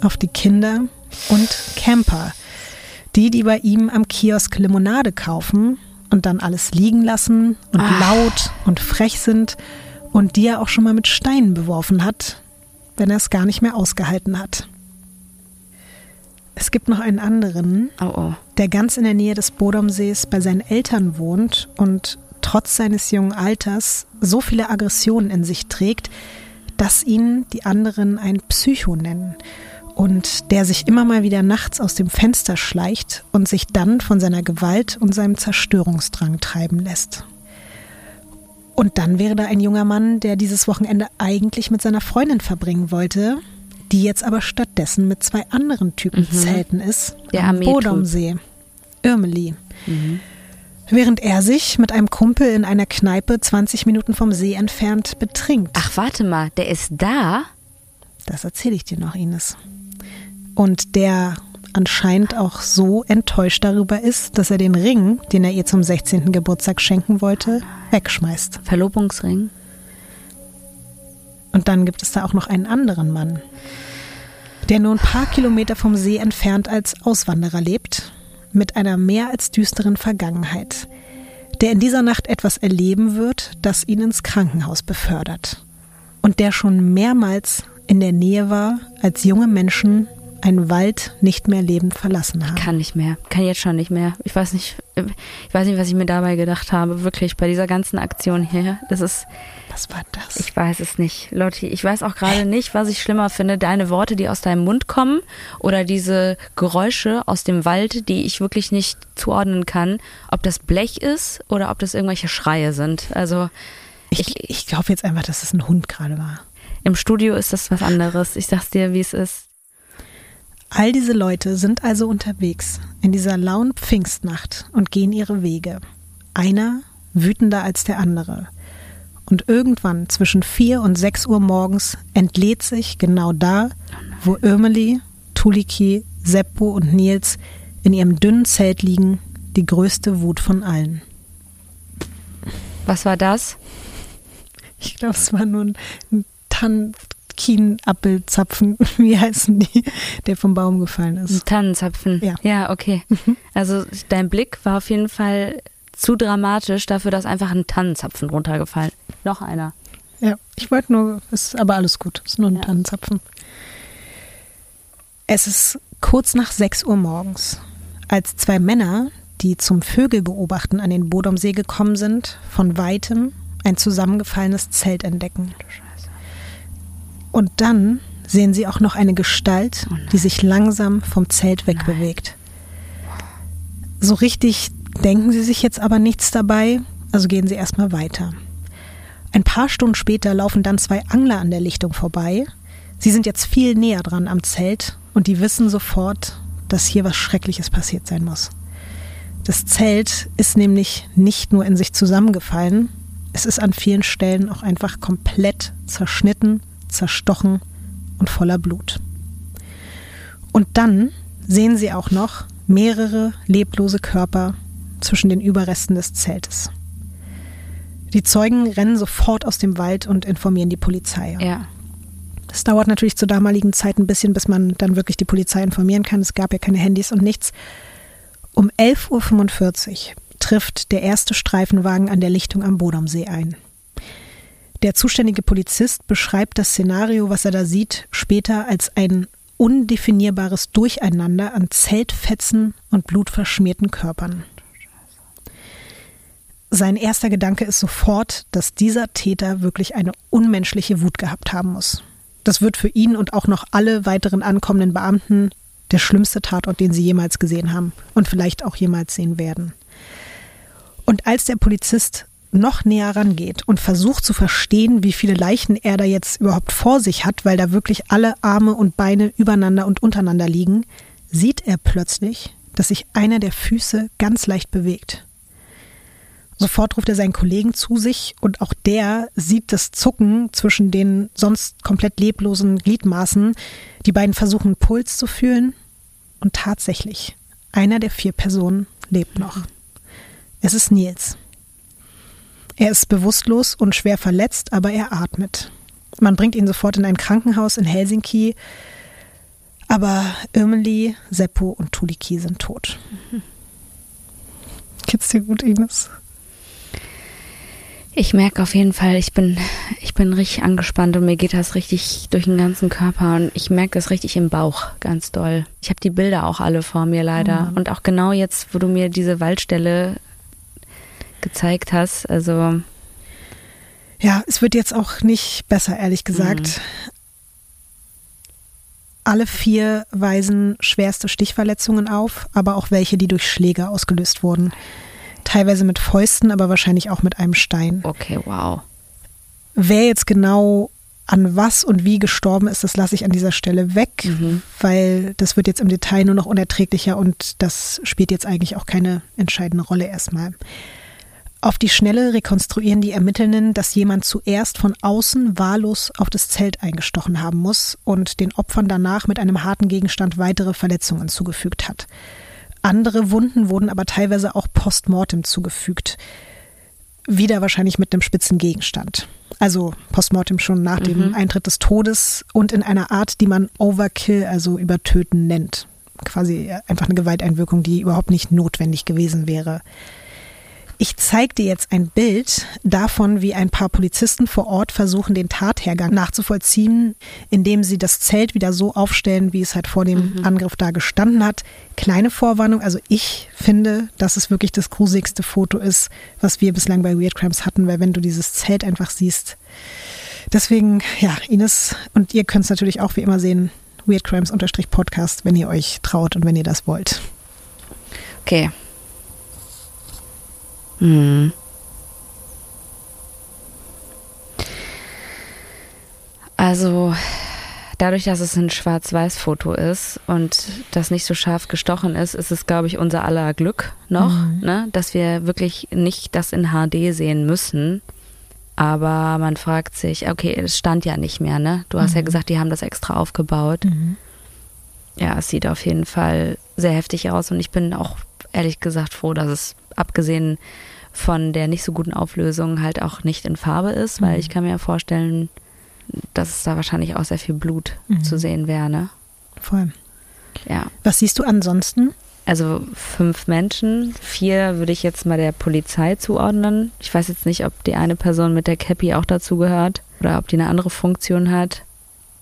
auf die Kinder und Camper, die, die bei ihm am Kiosk Limonade kaufen und dann alles liegen lassen und Ach. laut und frech sind und die er auch schon mal mit Steinen beworfen hat, wenn er es gar nicht mehr ausgehalten hat. Es gibt noch einen anderen, oh oh. der ganz in der Nähe des Bodomsees bei seinen Eltern wohnt und trotz seines jungen Alters so viele Aggressionen in sich trägt, dass ihn die anderen ein Psycho nennen und der sich immer mal wieder nachts aus dem Fenster schleicht und sich dann von seiner Gewalt und seinem Zerstörungsdrang treiben lässt. Und dann wäre da ein junger Mann, der dieses Wochenende eigentlich mit seiner Freundin verbringen wollte, die jetzt aber stattdessen mit zwei anderen Typen mhm. zelten ist. Der am Bodomsee. Irmeli. Mhm. Während er sich mit einem Kumpel in einer Kneipe 20 Minuten vom See entfernt betrinkt. Ach, warte mal, der ist da? Das erzähle ich dir noch, Ines. Und der anscheinend auch so enttäuscht darüber ist, dass er den Ring, den er ihr zum 16. Geburtstag schenken wollte, wegschmeißt. Verlobungsring? Und dann gibt es da auch noch einen anderen Mann, der nur ein paar Kilometer vom See entfernt als Auswanderer lebt, mit einer mehr als düsteren Vergangenheit, der in dieser Nacht etwas erleben wird, das ihn ins Krankenhaus befördert und der schon mehrmals in der Nähe war, als junge Menschen einen Wald nicht mehr lebend verlassen haben. Ich kann nicht mehr, kann jetzt schon nicht mehr. Ich weiß nicht, ich weiß nicht, was ich mir dabei gedacht habe, wirklich bei dieser ganzen Aktion hier. Das ist. Was war das? Ich weiß es nicht, Lotti. Ich weiß auch gerade nicht, was ich schlimmer finde, deine Worte, die aus deinem Mund kommen, oder diese Geräusche aus dem Wald, die ich wirklich nicht zuordnen kann, ob das Blech ist oder ob das irgendwelche Schreie sind. Also ich, ich, ich glaube jetzt einfach, dass es ein Hund gerade war. Im Studio ist das was anderes. Ich sag's dir, wie es ist. All diese Leute sind also unterwegs in dieser lauen Pfingstnacht und gehen ihre Wege. Einer wütender als der andere. Und irgendwann zwischen vier und sechs Uhr morgens entlädt sich genau da, wo Irmeli, Tuliki, Seppo und Nils in ihrem dünnen Zelt liegen, die größte Wut von allen. Was war das? Ich glaube, es war nur ein Kienapfelzapfen, wie heißen die, der vom Baum gefallen ist. Tannenzapfen. Ja. Ja, okay. Also dein Blick war auf jeden Fall zu dramatisch dafür, dass einfach ein Tannenzapfen runtergefallen. Noch einer. Ja, ich wollte nur, ist aber alles gut, ist nur ein Ja. Tannenzapfen. Es ist kurz nach 6 Uhr morgens, als zwei Männer, die zum Vögelbeobachten an den Bodomsee gekommen sind, von weitem ein zusammengefallenes Zelt entdecken. Und dann sehen sie auch noch eine Gestalt, die sich langsam vom Zelt wegbewegt. So richtig denken sie sich jetzt aber nichts dabei, also gehen sie erstmal weiter. Ein paar Stunden später laufen dann zwei Angler an der Lichtung vorbei. Sie sind jetzt viel näher dran am Zelt und die wissen sofort, dass hier was Schreckliches passiert sein muss. Das Zelt ist nämlich nicht nur in sich zusammengefallen, es ist an vielen Stellen auch einfach komplett zerschnitten, zerstochen und voller Blut. Und dann sehen sie auch noch mehrere leblose Körper zwischen den Überresten des Zeltes. Die Zeugen rennen sofort aus dem Wald und informieren die Polizei. Ja. Es dauert natürlich zur damaligen Zeit ein bisschen, bis man dann wirklich die Polizei informieren kann. Es gab ja keine Handys und nichts. Um 11.45 Uhr trifft der erste Streifenwagen an der Lichtung am Bodomsee ein. Der zuständige Polizist beschreibt das Szenario, was er da sieht, später als ein undefinierbares Durcheinander an Zeltfetzen und blutverschmierten Körpern. Sein erster Gedanke ist sofort, dass dieser Täter wirklich eine unmenschliche Wut gehabt haben muss. Das wird für ihn und auch noch alle weiteren ankommenden Beamten der schlimmste Tatort, den sie jemals gesehen haben und vielleicht auch jemals sehen werden. Und als der Polizist noch näher rangeht und versucht zu verstehen, wie viele Leichen er da jetzt überhaupt vor sich hat, weil da wirklich alle Arme und Beine übereinander und untereinander liegen, sieht er plötzlich, dass sich einer der Füße ganz leicht bewegt. Sofort ruft er seinen Kollegen zu sich und auch der sieht das Zucken zwischen den sonst komplett leblosen Gliedmaßen. Die beiden versuchen Puls zu fühlen und tatsächlich, einer der vier Personen lebt noch. Es ist Nils. Er ist bewusstlos und schwer verletzt, aber er atmet. Man bringt ihn sofort in ein Krankenhaus in Helsinki, aber Irmeli, Seppo und Tuliki sind tot. Geht's dir gut, Ines? Ich merke auf jeden Fall, ich bin, ich bin richtig angespannt und mir geht das richtig durch den ganzen Körper und ich merke das richtig im Bauch ganz doll. Ich habe die Bilder auch alle vor mir leider und auch genau jetzt, wo du mir diese Waldstelle gezeigt hast, also Ja, es wird jetzt auch nicht besser, ehrlich gesagt. Alle vier weisen schwerste Stichverletzungen auf, aber auch welche, die durch Schläge ausgelöst wurden. Teilweise mit Fäusten, aber wahrscheinlich auch mit einem Stein. okay, wow. Wer jetzt genau an was und wie gestorben ist, das lasse ich an dieser Stelle weg, weil das wird jetzt im Detail nur noch unerträglicher und das spielt jetzt eigentlich auch keine entscheidende Rolle erstmal. Auf die Schnelle rekonstruieren die Ermittelnden, dass jemand zuerst von außen wahllos auf das Zelt eingestochen haben muss und den Opfern danach mit einem harten Gegenstand weitere Verletzungen zugefügt hat. Andere Wunden wurden aber teilweise auch postmortem zugefügt. Wieder wahrscheinlich mit einem spitzen Gegenstand. Also postmortem schon nach dem Eintritt des Todes und in einer Art, die man Overkill, also übertöten nennt. Quasi einfach eine Gewalteinwirkung, die überhaupt nicht notwendig gewesen wäre. Ich zeige dir jetzt ein Bild davon, wie ein paar Polizisten vor Ort versuchen, den Tathergang nachzuvollziehen, indem sie das Zelt wieder so aufstellen, wie es halt vor dem Angriff da gestanden hat. Kleine Vorwarnung, also ich finde, dass es wirklich das gruseligste Foto ist, was wir bislang bei Weird Crimes hatten, weil wenn du dieses Zelt einfach siehst. Deswegen, ja, Ines, und ihr könnt es natürlich auch wie immer sehen, Weird Crimes-Podcast, wenn ihr euch traut und wenn ihr das wollt. Okay. Hm. Also, dadurch, dass es ein Schwarz-Weiß-Foto ist und das nicht so scharf gestochen ist, ist es, glaube ich, unser aller Glück noch, ne? dass wir wirklich nicht das in HD sehen müssen. Aber man fragt sich, okay, es stand ja nicht mehr, ne? Du hast ja gesagt, die haben das extra aufgebaut. Ja, es sieht auf jeden Fall sehr heftig aus und ich bin auch ehrlich gesagt froh, dass es abgesehen von der nicht so guten Auflösung halt auch nicht in Farbe ist, weil ich kann mir ja vorstellen, dass es da wahrscheinlich auch sehr viel Blut zu sehen wäre, ne? Voll. Ja. Was siehst du ansonsten? Also fünf Menschen, vier würde ich jetzt mal der Polizei zuordnen. Ich weiß jetzt nicht, ob die eine Person mit der Cappy auch dazu gehört oder ob die eine andere Funktion hat.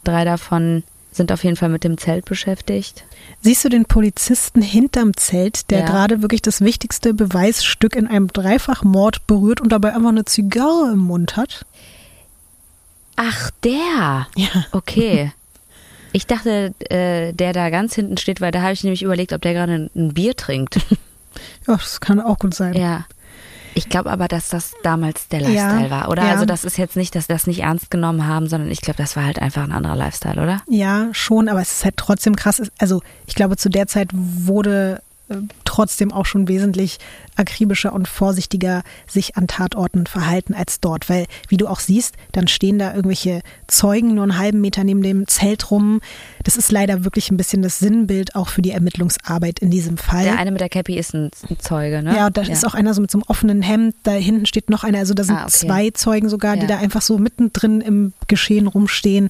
Drei davon sind auf jeden Fall mit dem Zelt beschäftigt. Siehst du den Polizisten hinterm Zelt, der Ja. gerade wirklich das wichtigste Beweisstück in einem Dreifachmord berührt und dabei einfach eine Zigarre im Mund hat? Ach, der. Ja. Okay. Ich dachte, äh, der da ganz hinten steht, weil da habe ich nämlich überlegt, ob der gerade ein, ein Bier trinkt. Ja, das kann auch gut sein. ja. Ich glaube aber, dass das damals der Lifestyle Ja, war, oder? ja. Also das ist jetzt nicht, dass wir das nicht ernst genommen haben, sondern ich glaube, das war halt einfach ein anderer Lifestyle, oder? Ja, schon, aber es ist halt trotzdem krass. Also ich glaube, zu der Zeit wurde trotzdem auch schon wesentlich akribischer und vorsichtiger sich an Tatorten verhalten als dort. Weil, wie du auch siehst, dann stehen da irgendwelche Zeugen nur einen halben Meter neben dem Zelt rum. Das ist leider wirklich ein bisschen das Sinnbild auch für die Ermittlungsarbeit in diesem Fall. Der eine mit der Cappy ist ein, Zeuge, ne? Ja, und da ist auch einer so mit so einem offenen Hemd, da hinten steht noch einer, also da sind Ah, okay. zwei Zeugen sogar, die Ja. da einfach so mittendrin im Geschehen rumstehen.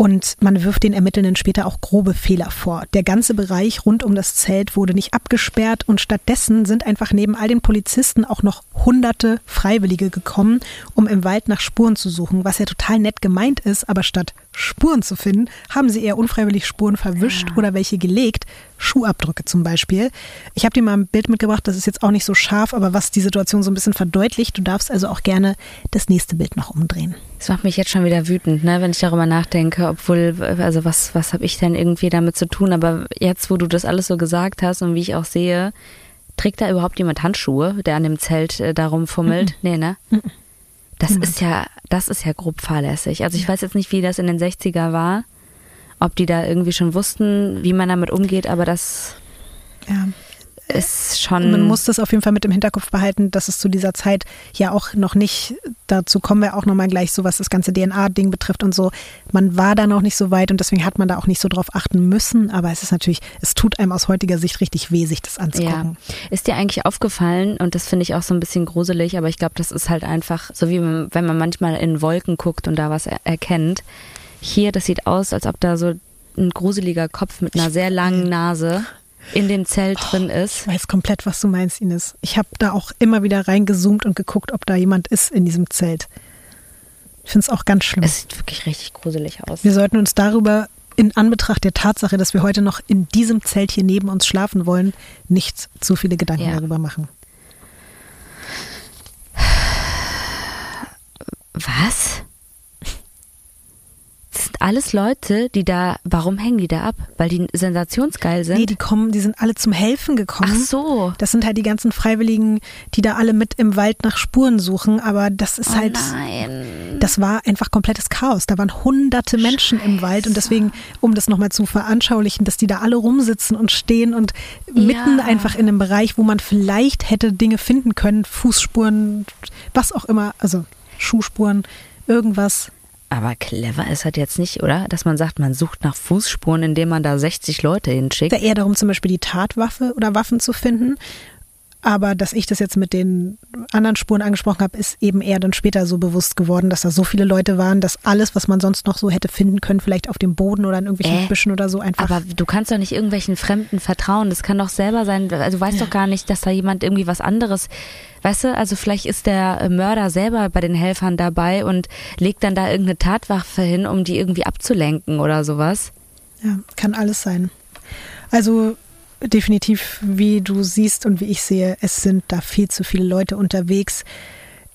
Und man wirft den Ermittelnden später auch grobe Fehler vor. Der ganze Bereich rund um das Zelt wurde nicht abgesperrt und stattdessen sind einfach neben all den Polizisten auch noch hunderte Freiwillige gekommen, um im Wald nach Spuren zu suchen, was ja total nett gemeint ist, aber statt Spuren zu finden, haben sie eher unfreiwillig Spuren verwischt oder welche gelegt, Schuhabdrücke zum Beispiel. Ich habe dir mal ein Bild mitgebracht, das ist jetzt auch nicht so scharf, aber was die Situation so ein bisschen verdeutlicht. Du darfst also auch gerne das nächste Bild noch umdrehen. Das macht mich jetzt schon wieder wütend, ne, wenn ich darüber nachdenke, obwohl, also was, was habe ich denn irgendwie damit zu tun? Aber jetzt, wo du das alles so gesagt hast und wie ich auch sehe, trägt da überhaupt jemand Handschuhe, der an dem Zelt äh, da rumfummelt? Nee, ne? Das ist ja, das ist ja grob fahrlässig. Also ich weiß jetzt nicht, wie das in den 60er war, ob die da irgendwie schon wussten, wie man damit umgeht, aber das Ja. ist schon. Man muss das auf jeden Fall mit im Hinterkopf behalten, dass es zu dieser Zeit ja auch noch nicht, dazu kommen wir auch nochmal gleich, so was das ganze DNA-Ding betrifft und so. Man war da noch nicht so weit und deswegen hat man da auch nicht so drauf achten müssen. Aber es ist natürlich, es tut einem aus heutiger Sicht richtig weh, sich das Ja. anzugucken. Ist dir eigentlich aufgefallen, und das finde ich auch so ein bisschen gruselig, aber ich glaube, das ist halt einfach, so wie wenn man manchmal in Wolken guckt und da was er erkennt. Hier, das sieht aus, als ob da so ein gruseliger Kopf mit einer sehr langen Nase in dem Zelt drin ist. Ich weiß komplett, was du meinst, Ines. Ich habe da auch immer wieder reingezoomt und geguckt, ob da jemand ist in diesem Zelt. Ich finde es auch ganz schlimm. Es sieht wirklich richtig gruselig aus. Wir sollten uns darüber in Anbetracht der Tatsache, dass wir heute noch in diesem Zelt hier neben uns schlafen wollen, nicht zu viele Gedanken Ja. darüber machen. Was? Das sind alles Leute, die da, warum hängen die da ab? Weil die sensationsgeil sind? Nee, die kommen, die sind alle zum Helfen gekommen. Ach so. Das sind halt die ganzen Freiwilligen, die da alle mit im Wald nach Spuren suchen, aber das ist Oh halt, nein. das war einfach komplettes Chaos. Da waren hunderte Menschen im Wald und deswegen, um das nochmal zu veranschaulichen, dass die da alle rumsitzen und stehen und mitten Ja. einfach in einem Bereich, wo man vielleicht hätte Dinge finden können, Fußspuren, was auch immer, also Schuhspuren, irgendwas. Aber clever ist halt jetzt nicht, oder? Dass man sagt, man sucht nach Fußspuren, indem man da 60 Leute hinschickt. da eher darum, zum Beispiel die Tatwaffe oder Waffen zu finden. Aber dass ich das jetzt mit den anderen Spuren angesprochen habe, ist eben eher dann später so bewusst geworden, dass da so viele Leute waren, dass alles, was man sonst noch so hätte finden können, vielleicht auf dem Boden oder in irgendwelchen Äh, Büschen oder so einfach. Aber du kannst doch nicht irgendwelchen Fremden vertrauen. Das kann doch selber sein. Also du weißt doch gar nicht, dass da jemand irgendwie was anderes. Weißt du, also vielleicht ist der Mörder selber bei den Helfern dabei und legt dann da irgendeine Tatwaffe hin, um die irgendwie abzulenken oder sowas. Ja, kann alles sein. Also definitiv, wie du siehst und wie ich sehe, es sind da viel zu viele Leute unterwegs.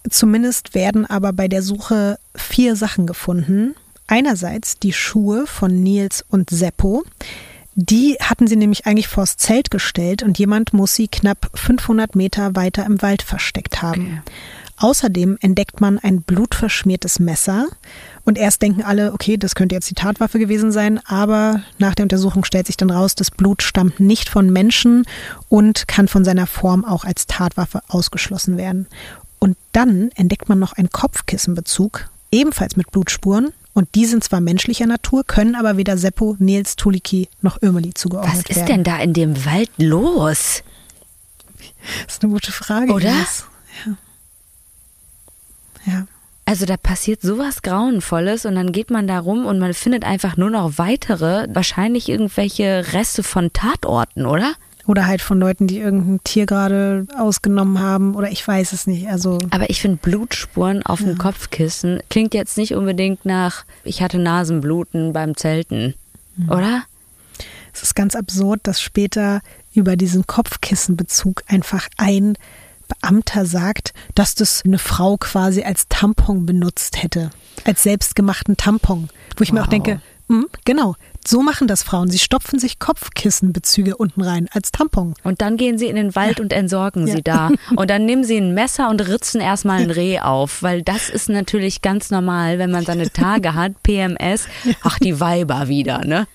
Zumindest werden aber bei der Suche vier Sachen gefunden. Einerseits die Schuhe von Nils und Seppo. Die hatten sie nämlich eigentlich vors Zelt gestellt und jemand muss sie knapp 500 Meter weiter im Wald versteckt haben. Außerdem entdeckt man ein blutverschmiertes Messer und erst denken alle, okay, das könnte jetzt die Tatwaffe gewesen sein, aber nach der Untersuchung stellt sich dann raus, das Blut stammt nicht von Menschen und kann von seiner Form auch als Tatwaffe ausgeschlossen werden. Und dann entdeckt man noch einen Kopfkissenbezug, ebenfalls mit Blutspuren. Und die sind zwar menschlicher Natur, können aber weder Seppo, Nils, Tuliki noch Ömeli zugeordnet Was ist werden. denn da in dem Wald los? Das ist eine gute Frage. Oder? Ja. Ja. Also da passiert sowas Grauenvolles und dann geht man da rum und man findet einfach nur noch weitere, wahrscheinlich irgendwelche Reste von Tatorten, oder? Oder halt von Leuten, die irgendein Tier gerade ausgenommen haben oder ich weiß es nicht. Also Aber ich finde Blutspuren auf dem Kopfkissen klingt jetzt nicht unbedingt nach, ich hatte Nasenbluten beim Zelten, oder? es ist ganz absurd, dass später über diesen Kopfkissenbezug einfach ein Beamter sagt, dass das eine Frau quasi als Tampon benutzt hätte. Als selbstgemachten Tampon. Wo ich mir auch Wow. denke, hm, genau, so machen das Frauen. Sie stopfen sich Kopfkissenbezüge unten rein als Tampon. Und dann gehen sie in den Wald und entsorgen sie da. Und dann nehmen sie ein Messer und ritzen erstmal ein Reh auf, weil das ist natürlich ganz normal, wenn man seine Tage hat, PMS, ach die Weiber wieder, ne?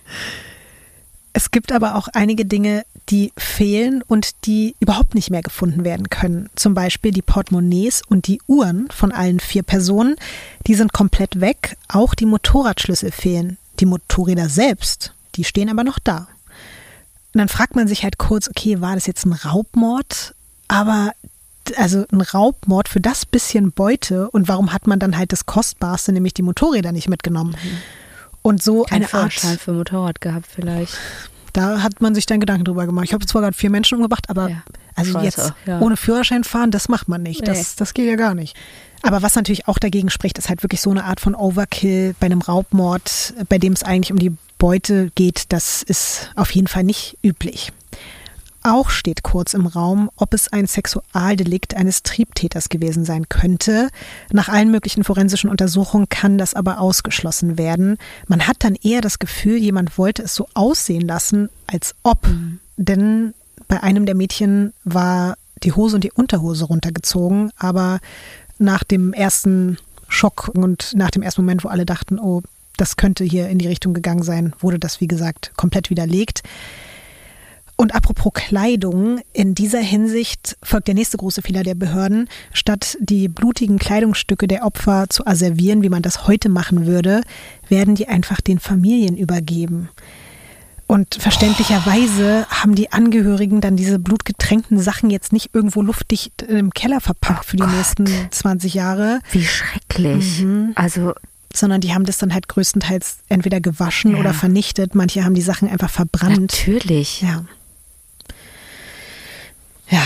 Es gibt aber auch einige Dinge, die fehlen und die überhaupt nicht mehr gefunden werden können. Zum Beispiel die Portemonnaies und die Uhren von allen vier Personen. Die sind komplett weg. Auch die Motorradschlüssel fehlen. Die Motorräder selbst, die stehen aber noch da. Und dann fragt man sich halt kurz, okay, war das jetzt ein Raubmord? Aber also ein Raubmord für das bisschen Beute und warum hat man dann halt das Kostbarste, nämlich die Motorräder nicht mitgenommen? Und so Kein eine Art Führerschein für Motorrad gehabt vielleicht. da hat man sich dann Gedanken drüber gemacht. Ich habe zwar gerade vier Menschen umgebracht, aber Ja. also Scheiße, jetzt ja. ohne Führerschein fahren, das macht man nicht. Das, Nee. das geht ja gar nicht. Aber was natürlich auch dagegen spricht, ist halt wirklich so eine Art von Overkill bei einem Raubmord, bei dem es eigentlich um die Beute geht. Das ist auf jeden Fall nicht üblich. Auch steht kurz im Raum, ob es ein Sexualdelikt eines Triebtäters gewesen sein könnte. Nach allen möglichen forensischen Untersuchungen kann das aber ausgeschlossen werden. Man hat dann eher das Gefühl, jemand wollte es so aussehen lassen, als ob. Denn bei einem der Mädchen war die Hose und die Unterhose runtergezogen, aber nach dem ersten Schock und nach dem ersten Moment, wo alle dachten, oh, das könnte hier in die Richtung gegangen sein, wurde das, wie gesagt, komplett widerlegt. Und apropos Kleidung, in dieser Hinsicht folgt der nächste große Fehler der Behörden. Statt die blutigen Kleidungsstücke der Opfer zu asservieren, wie man das heute machen würde, werden die einfach den Familien übergeben. Und verständlicherweise haben die Angehörigen dann diese blutgetränkten Sachen jetzt nicht irgendwo luftdicht im Keller verpackt für die nächsten 20 Jahre, Wie schrecklich. Also sondern die haben das dann halt größtenteils entweder gewaschen Ja. oder vernichtet. Manche haben die Sachen einfach verbrannt. natürlich. Ja. Ja.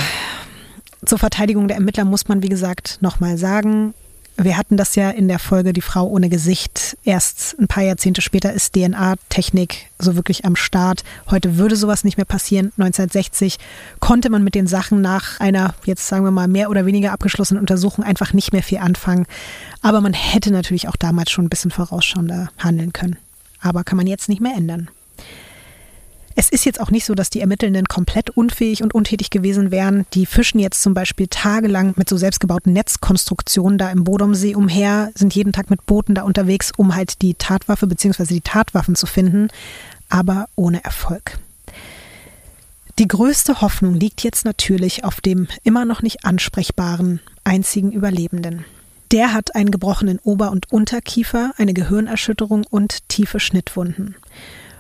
Zur Verteidigung der Ermittler muss man, wie gesagt, nochmal sagen, wir hatten das ja in der Folge Die Frau ohne Gesicht. Erst ein paar Jahrzehnte später ist DNA-Technik so wirklich am Start. Heute würde sowas nicht mehr passieren. 1960 konnte man mit den Sachen nach einer, jetzt sagen wir mal, mehr oder weniger abgeschlossenen Untersuchung einfach nicht mehr viel anfangen. Aber man hätte natürlich auch damals schon ein bisschen vorausschauender handeln können. Aber kann man jetzt nicht mehr ändern. Es ist jetzt auch nicht so, dass die Ermittelnden komplett unfähig und untätig gewesen wären. Die fischen jetzt zum Beispiel tagelang mit so selbstgebauten Netzkonstruktionen da im Bodomsee umher, sind jeden Tag mit Booten da unterwegs, um halt die Tatwaffe bzw. die Tatwaffen zu finden, aber ohne Erfolg. Die größte Hoffnung liegt jetzt natürlich auf dem immer noch nicht ansprechbaren einzigen Überlebenden. Der hat einen gebrochenen Ober- und Unterkiefer, eine Gehirnerschütterung und tiefe Schnittwunden.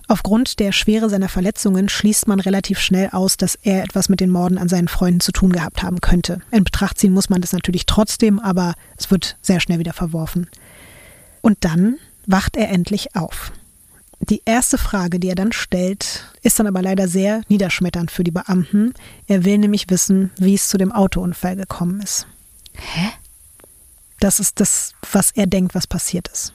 Aufgrund der Schwere seiner Verletzungen schließt man relativ schnell aus, dass er etwas mit den Morden an seinen Freunden zu tun gehabt haben könnte. In Betracht ziehen muss man das natürlich trotzdem, aber es wird sehr schnell wieder verworfen. Und dann wacht er endlich auf. Die erste Frage, die er dann stellt, ist dann aber leider sehr niederschmetternd für die Beamten. Er will nämlich wissen, wie es zu dem Autounfall gekommen ist. Hä? Das ist das, was er denkt, was passiert ist.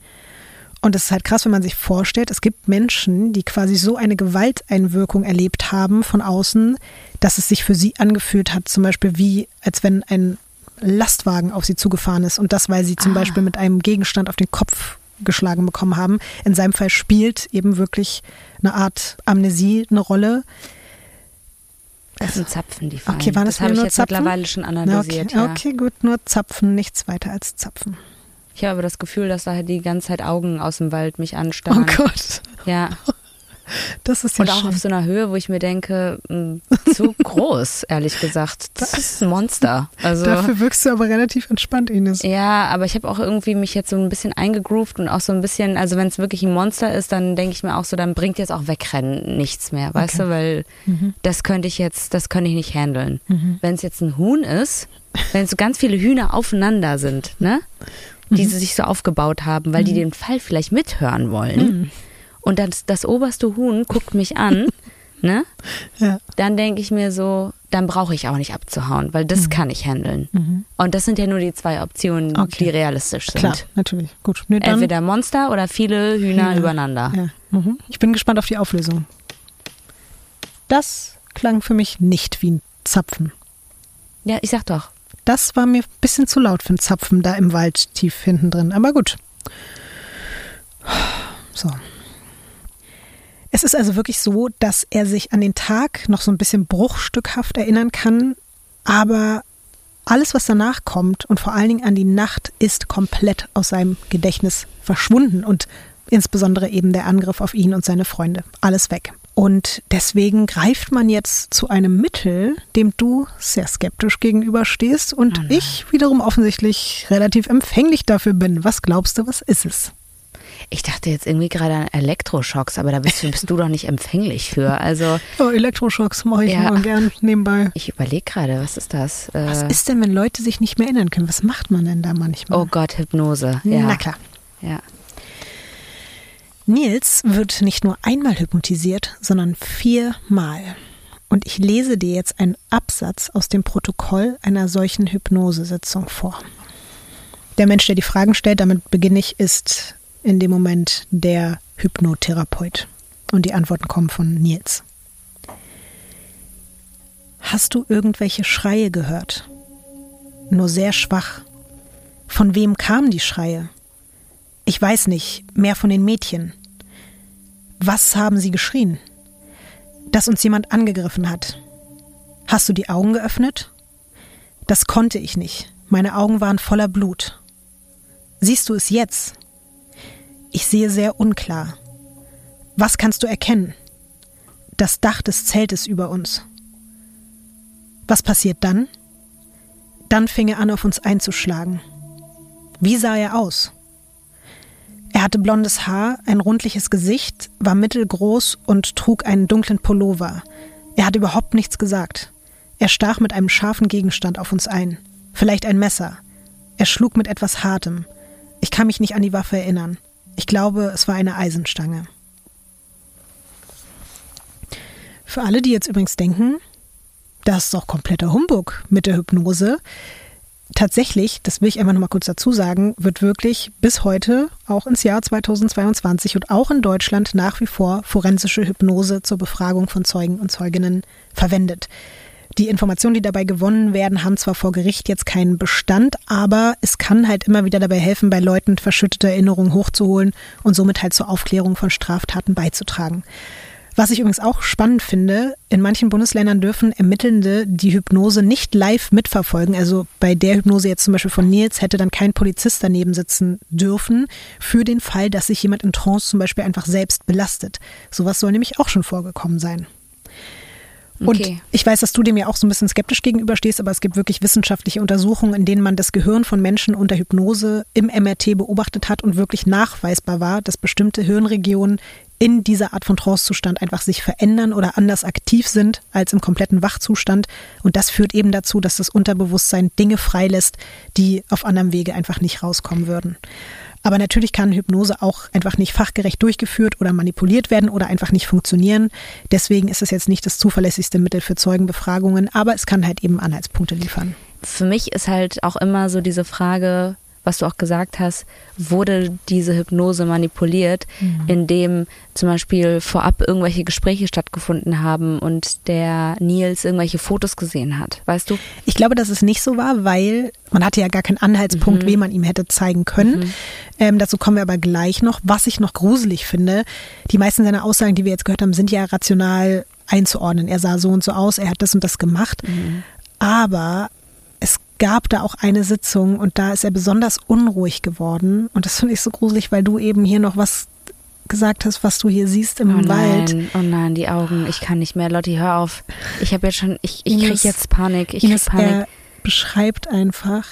Und es ist halt krass, wenn man sich vorstellt, es gibt Menschen, die quasi so eine Gewalteinwirkung erlebt haben von außen, dass es sich für sie angefühlt hat, zum Beispiel wie, als wenn ein Lastwagen auf sie zugefahren ist. Und das, weil sie zum Ah. Beispiel mit einem Gegenstand auf den Kopf geschlagen bekommen haben. In seinem Fall spielt eben wirklich eine Art Amnesie eine Rolle. Das sind Zapfen, die fallen. Okay, waren das das habe ich jetzt Zapfen? mittlerweile schon Na, analysiert. okay, ja. okay, gut, nur Zapfen, nichts weiter als Zapfen. Ich habe aber das Gefühl, dass da die ganze Zeit Augen aus dem Wald mich anstarren. Oh Gott, Ja. das ist ja Und auch schön. auf so einer Höhe, wo ich mir denke, mh, zu groß, ehrlich gesagt. Das ist ein Monster. Also Dafür wirkst du aber relativ entspannt, Ines. ja, aber ich habe auch irgendwie mich jetzt so ein bisschen eingegroovt und auch so ein bisschen, also wenn es wirklich ein Monster ist, dann denke ich mir auch so, dann bringt jetzt auch Wegrennen nichts mehr, weißt Okay. du, weil das könnte ich jetzt, das könnte ich nicht handeln. Wenn es jetzt ein Huhn ist, wenn so ganz viele Hühner aufeinander sind, ne? Die sie sich so aufgebaut haben, weil die den Fall vielleicht mithören wollen. Und das, das oberste Huhn guckt mich an, ne? Ja. Dann denke ich mir so, dann brauche ich auch nicht abzuhauen, weil das kann ich handeln. Und das sind ja nur die zwei Optionen, Okay. die realistisch sind. Klar, natürlich. Gut. Nee, Entweder Monster oder viele Hühner Ja. übereinander. Ja. Mhm. Ich bin gespannt auf die Auflösung. Das klang für mich nicht wie ein Zapfen. Ja, ich sag doch. Das war mir ein bisschen zu laut für ein Zapfen da im Wald tief hinten drin. Aber gut. So. Es ist also wirklich so, dass er sich an den Tag noch so ein bisschen bruchstückhaft erinnern kann, aber alles, was danach kommt und vor allen Dingen an die Nacht, ist komplett aus seinem Gedächtnis verschwunden und insbesondere eben der Angriff auf ihn und seine Freunde. Alles weg. Und deswegen greift man jetzt zu einem Mittel, dem du sehr skeptisch gegenüberstehst und ich wiederum offensichtlich relativ empfänglich dafür bin. Was glaubst du, was ist es? Ich dachte jetzt irgendwie gerade an Elektroschocks, aber da bist du, bist du doch nicht empfänglich für. Also Oh, Elektroschocks mache ich Ja. immer gern nebenbei. ich überlege gerade, was ist das? Äh, Was ist denn, wenn Leute sich nicht mehr erinnern können? Was macht man denn da manchmal? oh Gott, Hypnose. Ja. Na klar. Ja. Nils wird nicht nur einmal hypnotisiert, sondern viermal. Und ich lese dir jetzt einen Absatz aus dem Protokoll einer solchen Hypnosesitzung vor. Der Mensch, der die Fragen stellt, damit beginne ich, ist in dem Moment der Hypnotherapeut. Und die Antworten kommen von Nils. Hast du irgendwelche Schreie gehört? Nur sehr schwach. Von wem kamen die Schreie? Ich weiß nicht, mehr von den Mädchen. Was haben sie geschrien? Dass uns jemand angegriffen hat. Hast du die Augen geöffnet? Das konnte ich nicht. Meine Augen waren voller Blut. Siehst du es jetzt? Ich sehe sehr unklar. Was kannst du erkennen? Das Dach des Zeltes über uns. Was passiert dann? Dann fing er an, auf uns einzuschlagen. Wie sah er aus? Er hatte blondes Haar, ein rundliches Gesicht, war mittelgroß und trug einen dunklen Pullover. Er hatte überhaupt nichts gesagt. Er stach mit einem scharfen Gegenstand auf uns ein. Vielleicht ein Messer. Er schlug mit etwas Hartem. Ich kann mich nicht an die Waffe erinnern. Ich glaube, es war eine Eisenstange. Für alle, die jetzt übrigens denken, das ist doch kompletter Humbug mit der Hypnose, tatsächlich, das will ich einfach nochmal kurz dazu sagen, wird wirklich bis heute, auch ins Jahr 2022 und auch in Deutschland nach wie vor forensische Hypnose zur Befragung von Zeugen und Zeuginnen verwendet. Die Informationen, die dabei gewonnen werden, haben zwar vor Gericht jetzt keinen Bestand, aber es kann halt immer wieder dabei helfen, bei Leuten verschüttete Erinnerungen hochzuholen und somit halt zur Aufklärung von Straftaten beizutragen. Was ich übrigens auch spannend finde, in manchen Bundesländern dürfen Ermittelnde die Hypnose nicht live mitverfolgen. Also bei der Hypnose jetzt zum Beispiel von Nils hätte dann kein Polizist daneben sitzen dürfen, für den Fall, dass sich jemand in Trance zum Beispiel einfach selbst belastet. Sowas soll nämlich auch schon vorgekommen sein. Und Okay. ich weiß, dass du dem ja auch so ein bisschen skeptisch gegenüberstehst, aber es gibt wirklich wissenschaftliche Untersuchungen, in denen man das Gehirn von Menschen unter Hypnose im MRT beobachtet hat und wirklich nachweisbar war, dass bestimmte Hirnregionen in dieser Art von Trancezustand einfach sich verändern oder anders aktiv sind als im kompletten Wachzustand. Und das führt eben dazu, dass das Unterbewusstsein Dinge freilässt, die auf anderem Wege einfach nicht rauskommen würden. Aber natürlich kann Hypnose auch einfach nicht fachgerecht durchgeführt oder manipuliert werden oder einfach nicht funktionieren. Deswegen ist es jetzt nicht das zuverlässigste Mittel für Zeugenbefragungen, aber es kann halt eben Anhaltspunkte liefern. Für mich ist halt auch immer so diese Frage, was du auch gesagt hast, wurde diese Hypnose manipuliert, indem zum Beispiel vorab irgendwelche Gespräche stattgefunden haben und der Nils irgendwelche Fotos gesehen hat. Weißt du? Ich glaube, dass es nicht so war, weil man hatte ja gar keinen Anhaltspunkt, wen man ihm hätte zeigen können. Ähm, dazu kommen wir aber gleich noch. Was ich noch gruselig finde, die meisten seiner Aussagen, die wir jetzt gehört haben, sind ja rational einzuordnen. Er sah so und so aus, er hat das und das gemacht. Aber es gab da auch eine Sitzung und da ist er besonders unruhig geworden. Und das finde ich so gruselig, weil du eben hier noch was gesagt hast, was du hier siehst im oh Wald. nein, oh nein, die Augen, ich kann nicht mehr. Lotti, hör auf. Ich habe jetzt schon, ich, ich krieg Ines- jetzt Panik. Ich krieg Ines, Panik. er beschreibt einfach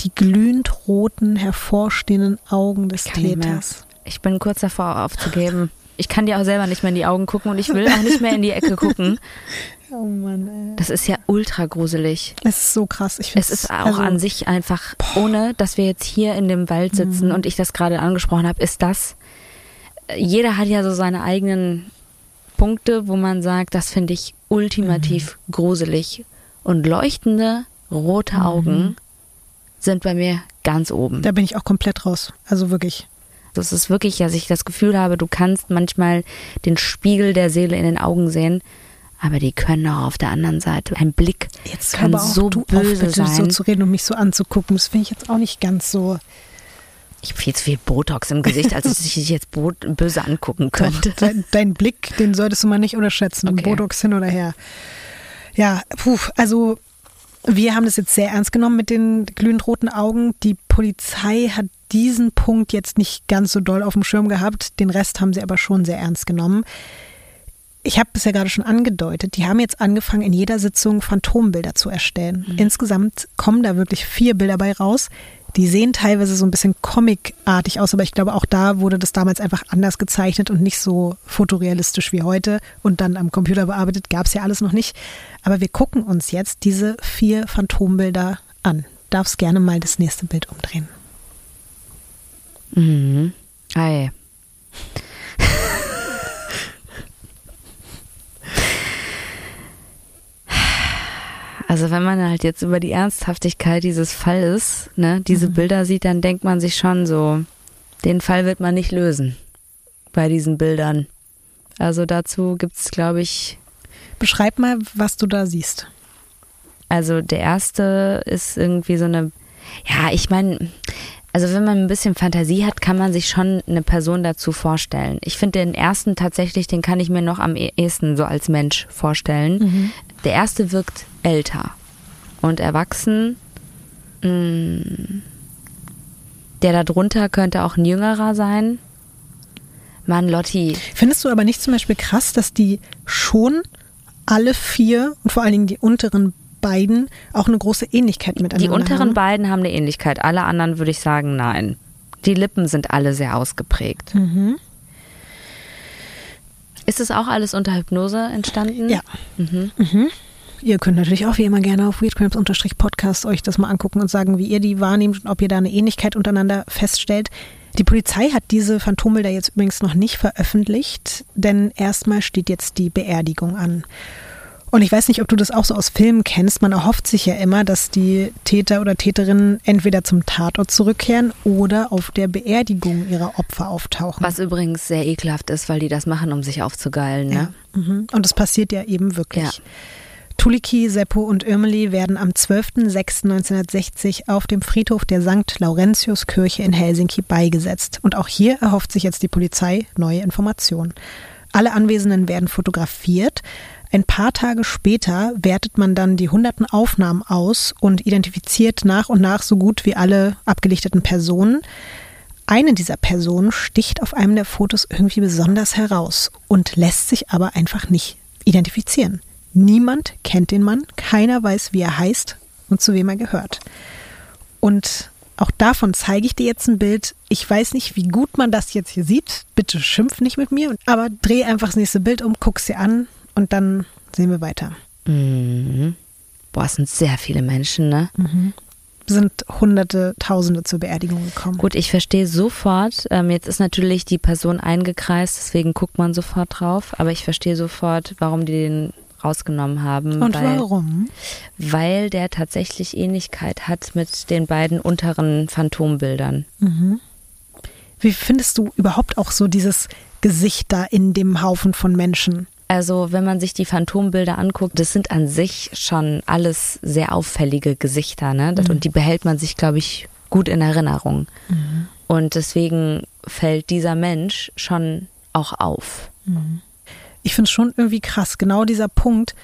die glühend roten, hervorstehenden Augen des mehr. Täters. Ich bin kurz davor aufzugeben. Ich kann dir auch selber nicht mehr in die Augen gucken und ich will auch nicht mehr in die Ecke gucken. Oh Mann, ey. Das ist ja ultra gruselig. Es ist so krass. Ich Es ist auch also, an sich einfach, ohne dass wir jetzt hier in dem Wald sitzen Mhm. und ich das gerade angesprochen habe, ist das, jeder hat ja so seine eigenen Punkte, wo man sagt, das finde ich ultimativ Mhm. gruselig. Und leuchtende rote Augen sind bei mir ganz oben. Da bin ich auch komplett raus. Also wirklich. Das ist wirklich, dass ich das Gefühl habe, du kannst manchmal den Spiegel der Seele in den Augen sehen, aber die können auch auf der anderen Seite. Ein Blick Jetzt kann aber auch so du auf, böse bitte so sein. zu reden und mich so anzugucken. Das finde ich jetzt auch nicht ganz so. Ich habe viel zu viel Botox im Gesicht, als dass ich dich jetzt böse angucken könnte. Doch, dein, dein Blick, den solltest du mal nicht unterschätzen. Okay. Botox hin oder her. Ja, puh, also wir haben das jetzt sehr ernst genommen mit den glühend roten Augen. Die Polizei hat diesen Punkt jetzt nicht ganz so doll auf dem Schirm gehabt. Den Rest haben sie aber schon sehr ernst genommen. Ich habe es ja gerade schon angedeutet, die haben jetzt angefangen, in jeder Sitzung Phantombilder zu erstellen. Insgesamt kommen da wirklich vier Bilder bei raus. Die sehen teilweise so ein bisschen comicartig aus, aber ich glaube, auch da wurde das damals einfach anders gezeichnet und nicht so fotorealistisch wie heute. Und dann am Computer bearbeitet gab es ja alles noch nicht. Aber wir gucken uns jetzt diese vier Phantombilder an. Darfst gerne mal das nächste Bild umdrehen. Mhm. Ei. Also wenn man halt jetzt über die Ernsthaftigkeit dieses Falles, ne, diese Bilder sieht, dann denkt man sich schon so, den Fall wird man nicht lösen bei diesen Bildern. Also dazu gibt's, glaube ich, Beschreib mal, was du da siehst. Also der erste ist irgendwie so eine, ja, ich meine, also wenn man ein bisschen Fantasie hat, kann man sich schon eine Person dazu vorstellen. Ich finde den ersten tatsächlich, den kann ich mir noch am ehesten so als Mensch vorstellen. Der erste wirkt älter und erwachsen. Mm. Der da drunter könnte auch ein jüngerer sein. Mann, Lotti, Findest du aber nicht zum Beispiel krass, dass die schon alle vier und vor allen Dingen die unteren beiden auch eine große Ähnlichkeit miteinander Die unteren haben? beiden haben eine Ähnlichkeit. Alle anderen würde ich sagen, nein. Die Lippen sind alle sehr ausgeprägt. Mhm. Ist es auch alles unter Hypnose entstanden? Ja. Mhm. Ihr könnt natürlich auch wie immer gerne auf weirdcrimes-podcast euch das mal angucken und sagen, wie ihr die wahrnehmt und ob ihr da eine Ähnlichkeit untereinander feststellt. Die Polizei hat diese Phantombilder jetzt übrigens noch nicht veröffentlicht, denn erstmal steht jetzt die Beerdigung an. Und ich weiß nicht, ob du das auch so aus Filmen kennst. Man erhofft sich ja immer, dass die Täter oder Täterinnen entweder zum Tatort zurückkehren oder auf der Beerdigung ihrer Opfer auftauchen. Was übrigens sehr ekelhaft ist, weil die das machen, um sich aufzugeilen. Ne? Ja. Mhm. Und das passiert ja eben wirklich. Ja. Tuliki, Seppo und Irmeli werden am 12.06.1960 auf dem Friedhof der St. Laurentius-Kirche in Helsinki beigesetzt. Und auch hier erhofft sich jetzt die Polizei neue Informationen. Alle Anwesenden werden fotografiert. Ein paar Tage später wertet man dann die hunderten Aufnahmen aus und identifiziert nach und nach so gut wie alle abgelichteten Personen. Eine dieser Personen sticht auf einem der Fotos irgendwie besonders heraus und lässt sich aber einfach nicht identifizieren. Niemand kennt den Mann, keiner weiß, wie er heißt und zu wem er gehört. Und auch davon zeige ich dir jetzt ein Bild. Ich weiß nicht, wie gut man das jetzt hier sieht. Bitte schimpf nicht mit mir, aber dreh einfach das nächste Bild um, guck's dir an und dann sehen wir weiter. Mhm. Boah, es sind sehr viele Menschen, ne? Sind Hunderte, Tausende zur Beerdigung gekommen. Gut, ich verstehe sofort. Ähm, jetzt ist natürlich die Person eingekreist, deswegen guckt man sofort drauf. Aber ich verstehe sofort, warum die den rausgenommen haben. Und weil, warum? Weil der tatsächlich Ähnlichkeit hat mit den beiden unteren Phantombildern. Wie findest du überhaupt auch so dieses Gesicht da in dem Haufen von Menschen? Also, wenn man sich die Phantombilder anguckt, das sind an sich schon alles sehr auffällige Gesichter, ne? Das, Und die behält man sich, glaube ich, gut in Erinnerung. Und deswegen fällt dieser Mensch schon auch auf. Ich finde es schon irgendwie krass, genau dieser Punkt.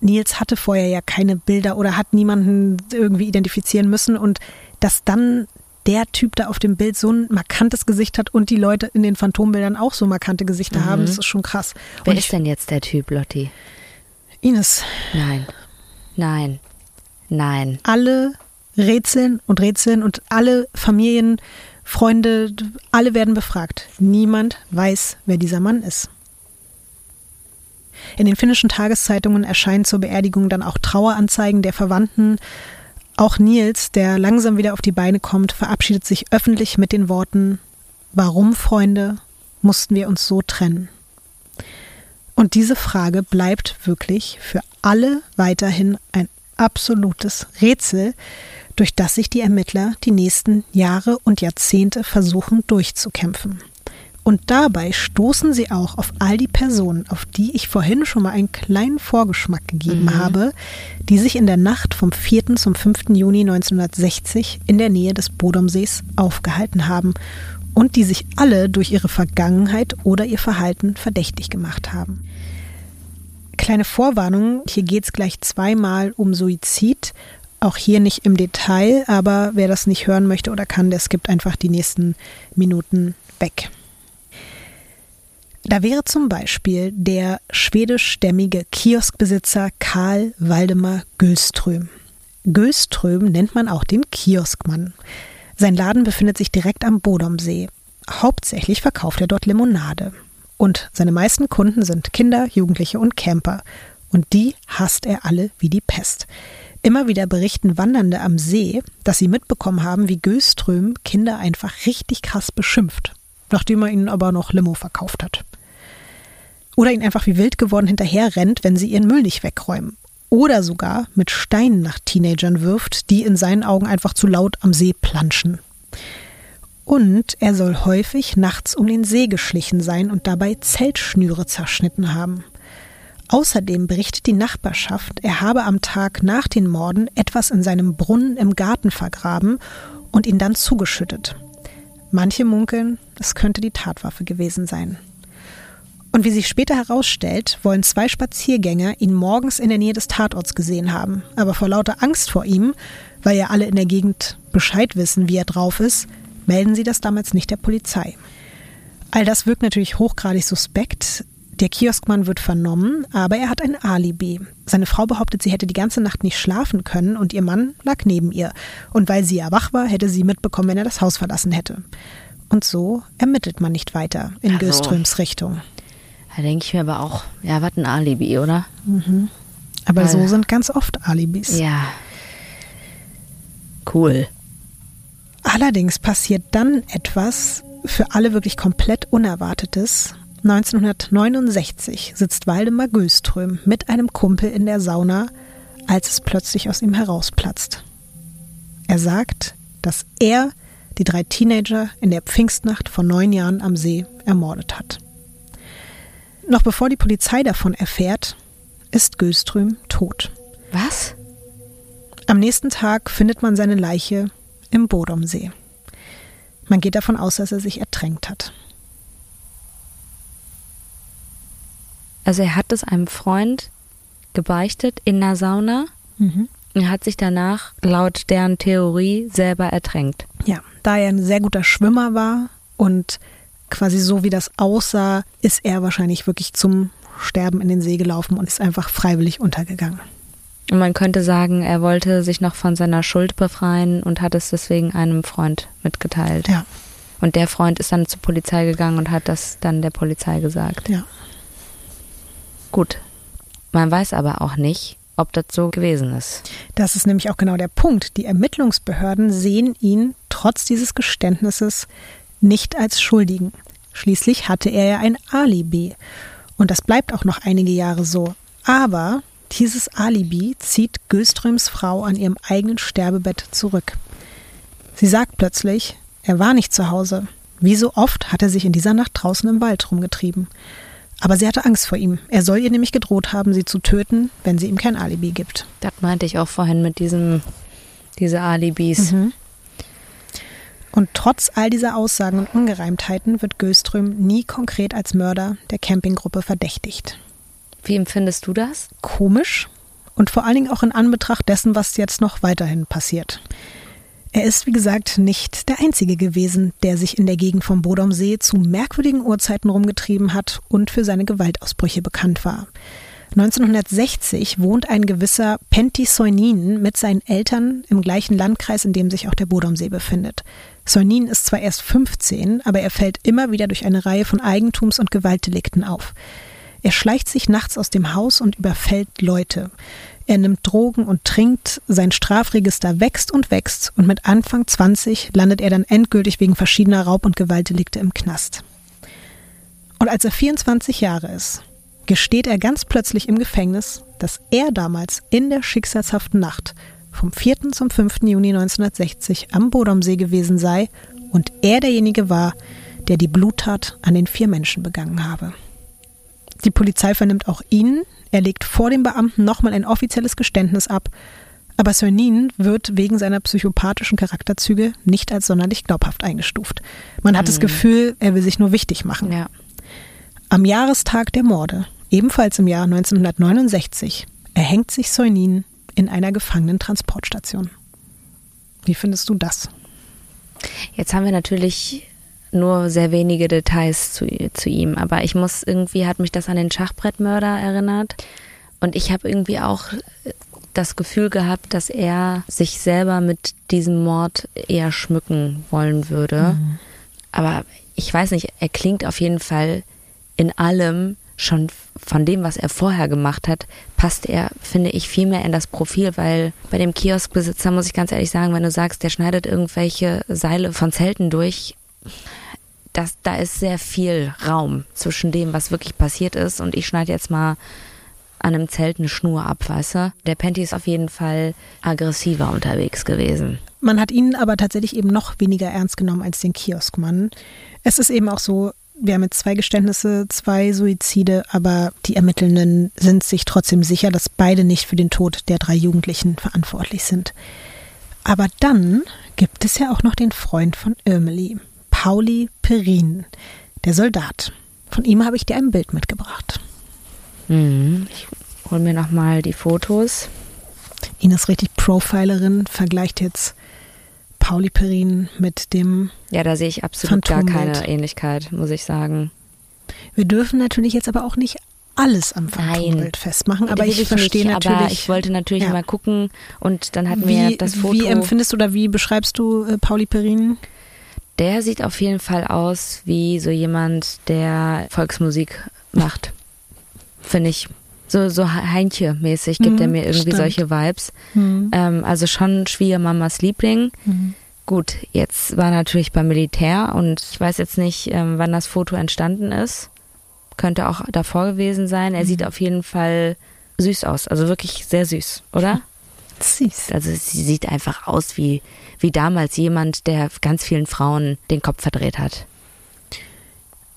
Nils hatte vorher ja keine Bilder oder hat niemanden irgendwie identifizieren müssen und dass dann der Typ da auf dem Bild so ein markantes Gesicht hat und die Leute in den Phantombildern auch so markante Gesichter haben, das ist schon krass. Wer und ist denn jetzt der Typ, Lotti? Ines, Nein. Nein. Nein. alle rätseln und rätseln und alle Familien, Freunde, alle werden befragt. Niemand weiß, wer dieser Mann ist. In den finnischen Tageszeitungen erscheinen zur Beerdigung dann auch Traueranzeigen der Verwandten. Auch Nils, der langsam wieder auf die Beine kommt, verabschiedet sich öffentlich mit den Worten Warum, Freunde, mussten wir uns so trennen? Und diese Frage bleibt wirklich für alle weiterhin ein absolutes Rätsel, durch das sich die Ermittler die nächsten Jahre und Jahrzehnte versuchen durchzukämpfen. Und dabei stoßen sie auch auf all die Personen, auf die ich vorhin schon mal einen kleinen Vorgeschmack gegeben mhm. habe, die sich in der Nacht vom 4. zum 5. Juni 1960 in der Nähe des Bodomsees aufgehalten haben und die sich alle durch ihre Vergangenheit oder ihr Verhalten verdächtig gemacht haben. Kleine Vorwarnung, hier geht es gleich zweimal um Suizid. Auch hier nicht im Detail, aber wer das nicht hören möchte oder kann, der skippt einfach die nächsten Minuten weg. Da wäre zum Beispiel der schwedischstämmige Kioskbesitzer Karl Waldemar Gülström. Gülström nennt man auch den Kioskmann. Sein Laden befindet sich direkt am Bodomsee. Hauptsächlich verkauft er dort Limonade. Und seine meisten Kunden sind Kinder, Jugendliche und Camper. Und die hasst er alle wie die Pest. Immer wieder berichten Wandernde am See, dass sie mitbekommen haben, wie Gülström Kinder einfach richtig krass beschimpft, nachdem er ihnen aber noch Limo verkauft hat. Oder ihn einfach wie wild geworden hinterher rennt, wenn sie ihren Müll nicht wegräumen. Oder sogar mit Steinen nach Teenagern wirft, die in seinen Augen einfach zu laut am See planschen. Und er soll häufig nachts um den See geschlichen sein und dabei Zeltschnüre zerschnitten haben. Außerdem berichtet die Nachbarschaft, er habe am Tag nach den Morden etwas in seinem Brunnen im Garten vergraben und ihn dann zugeschüttet. Manche munkeln, es könnte die Tatwaffe gewesen sein. Und wie sich später herausstellt, wollen zwei Spaziergänger ihn morgens in der Nähe des Tatorts gesehen haben. Aber vor lauter Angst vor ihm, weil ja alle in der Gegend Bescheid wissen, wie er drauf ist, melden sie das damals nicht der Polizei. All das wirkt natürlich hochgradig suspekt. Der Kioskmann wird vernommen, aber er hat ein Alibi. Seine Frau behauptet, sie hätte die ganze Nacht nicht schlafen können und ihr Mann lag neben ihr. Und weil sie ja wach war, hätte sie mitbekommen, wenn er das Haus verlassen hätte. Und so ermittelt man nicht weiter in also, Göströms Richtung. Da denke ich mir aber auch, ja, was ein Alibi, oder? Mhm. Aber weil, so sind ganz oft Alibis. Ja. Cool. Allerdings passiert dann etwas für alle wirklich komplett Unerwartetes. 1969 sitzt Waldemar Gülström mit einem Kumpel in der Sauna, als es plötzlich aus ihm herausplatzt. Er sagt, dass er die drei Teenager in der Pfingstnacht vor neun Jahren am See ermordet hat. Noch bevor die Polizei davon erfährt, ist Gülström tot. Was? Am nächsten Tag findet man seine Leiche im Bodomsee. Man geht davon aus, dass er sich ertränkt hat. Also er hat es einem Freund gebeichtet in der Sauna. Mhm. Er hat sich danach laut deren Theorie selber ertränkt. Ja, da er ein sehr guter Schwimmer war und quasi so wie das aussah, ist er wahrscheinlich wirklich zum Sterben in den See gelaufen und ist einfach freiwillig untergegangen. Und man könnte sagen, er wollte sich noch von seiner Schuld befreien und hat es deswegen einem Freund mitgeteilt. Ja. Und der Freund ist dann zur Polizei gegangen und hat das dann der Polizei gesagt. Ja. Gut. Man weiß aber auch nicht, ob das so gewesen ist. Das ist nämlich auch genau der Punkt. Die Ermittlungsbehörden sehen ihn trotz dieses Geständnisses nicht als Schuldigen. Schließlich hatte er ja ein Alibi. Und das bleibt auch noch einige Jahre so. Aber dieses Alibi zieht Gülströms Frau an ihrem eigenen Sterbebett zurück. Sie sagt plötzlich, er war nicht zu Hause. Wie so oft hat er sich in dieser Nacht draußen im Wald rumgetrieben. Aber sie hatte Angst vor ihm. Er soll ihr nämlich gedroht haben, sie zu töten, wenn sie ihm kein Alibi gibt. Das meinte ich auch vorhin mit diesem, diese Alibis. Mhm. Und trotz all dieser Aussagen und Ungereimtheiten wird Gülström nie konkret als Mörder der Campinggruppe verdächtigt. Wie empfindest du das? Komisch und vor allen Dingen auch in Anbetracht dessen, was jetzt noch weiterhin passiert. Er ist, wie gesagt, nicht der Einzige gewesen, der sich in der Gegend vom Bodomsee zu merkwürdigen Uhrzeiten rumgetrieben hat und für seine Gewaltausbrüche bekannt war. 1960 wohnt ein gewisser Pentti Soinin mit seinen Eltern im gleichen Landkreis, in dem sich auch der Bodomsee befindet. Soinin ist zwar erst 15, aber er fällt immer wieder durch eine Reihe von Eigentums- und Gewaltdelikten auf. Er schleicht sich nachts aus dem Haus und überfällt Leute. Er nimmt Drogen und trinkt, sein Strafregister wächst und wächst und mit Anfang 20 landet er dann endgültig wegen verschiedener Raub- und Gewaltdelikte im Knast. Und als er 24 Jahre ist, gesteht er ganz plötzlich im Gefängnis, dass er damals in der schicksalshaften Nacht vom 4. zum 5. Juni 1960 am Bodomsee gewesen sei und er derjenige war, der die Bluttat an den vier Menschen begangen habe. Die Polizei vernimmt auch ihn. Er legt vor dem Beamten nochmal ein offizielles Geständnis ab. Aber Cernin wird wegen seiner psychopathischen Charakterzüge nicht als sonderlich glaubhaft eingestuft. Man hat mhm. das Gefühl, er will sich nur wichtig machen. Ja. Am Jahrestag der Morde, ebenfalls im Jahr 1969, erhängt sich Cernin in einer Gefangenentransportstation. Wie findest du das? Jetzt haben wir natürlich nur sehr wenige Details zu, zu ihm. Aber ich muss irgendwie, hat mich das an den Schachbrettmörder erinnert. Und ich habe irgendwie auch das Gefühl gehabt, dass er sich selber mit diesem Mord eher schmücken wollen würde. Mhm. Aber ich weiß nicht, er klingt auf jeden Fall in allem schon von dem, was er vorher gemacht hat, passt er, finde ich, viel mehr in das Profil, weil bei dem Kioskbesitzer muss ich ganz ehrlich sagen, wenn du sagst, der schneidet irgendwelche Seile von Zelten durch, das, da ist sehr viel Raum zwischen dem, was wirklich passiert ist. Und ich schneide jetzt mal an einem Zelt eine Schnur ab, weißt du? Der Penty ist auf jeden Fall aggressiver unterwegs gewesen. Man hat ihn aber tatsächlich eben noch weniger ernst genommen als den Kioskmann. Es ist eben auch so, wir haben jetzt zwei Geständnisse, zwei Suizide, aber die Ermittelnden sind sich trotzdem sicher, dass beide nicht für den Tod der drei Jugendlichen verantwortlich sind. Aber dann gibt es ja auch noch den Freund von Irmeli. Pauli Perin, der Soldat. Von ihm habe ich dir ein Bild mitgebracht. Mhm. Ich hole mir nochmal die Fotos. Ines richtig Profilerin, vergleicht jetzt Pauli Perin mit dem. Ja, da sehe ich absolut gar keine Ähnlichkeit, muss ich sagen. Wir dürfen natürlich jetzt aber auch nicht alles am Phantombild festmachen, aber ich, ich verstehe nicht, natürlich. Aber ich wollte natürlich ja. mal gucken und dann hatten wie, wir das Foto. Wie empfindest du oder wie beschreibst du äh, Pauli Perin? Der sieht auf jeden Fall aus wie so jemand, der Volksmusik macht. Finde ich. So, so Heintje-mäßig gibt mhm, er mir irgendwie stimmt. solche Vibes. Mhm. Ähm, also schon Schwiegermamas Liebling. Mhm. Gut, jetzt war natürlich beim Militär und ich weiß jetzt nicht, ähm, wann das Foto entstanden ist. Könnte auch davor gewesen sein. Er sieht mhm. auf jeden Fall süß aus. Also wirklich sehr süß, oder? Süß. Also sie sieht einfach aus wie, wie damals jemand, der ganz vielen Frauen den Kopf verdreht hat.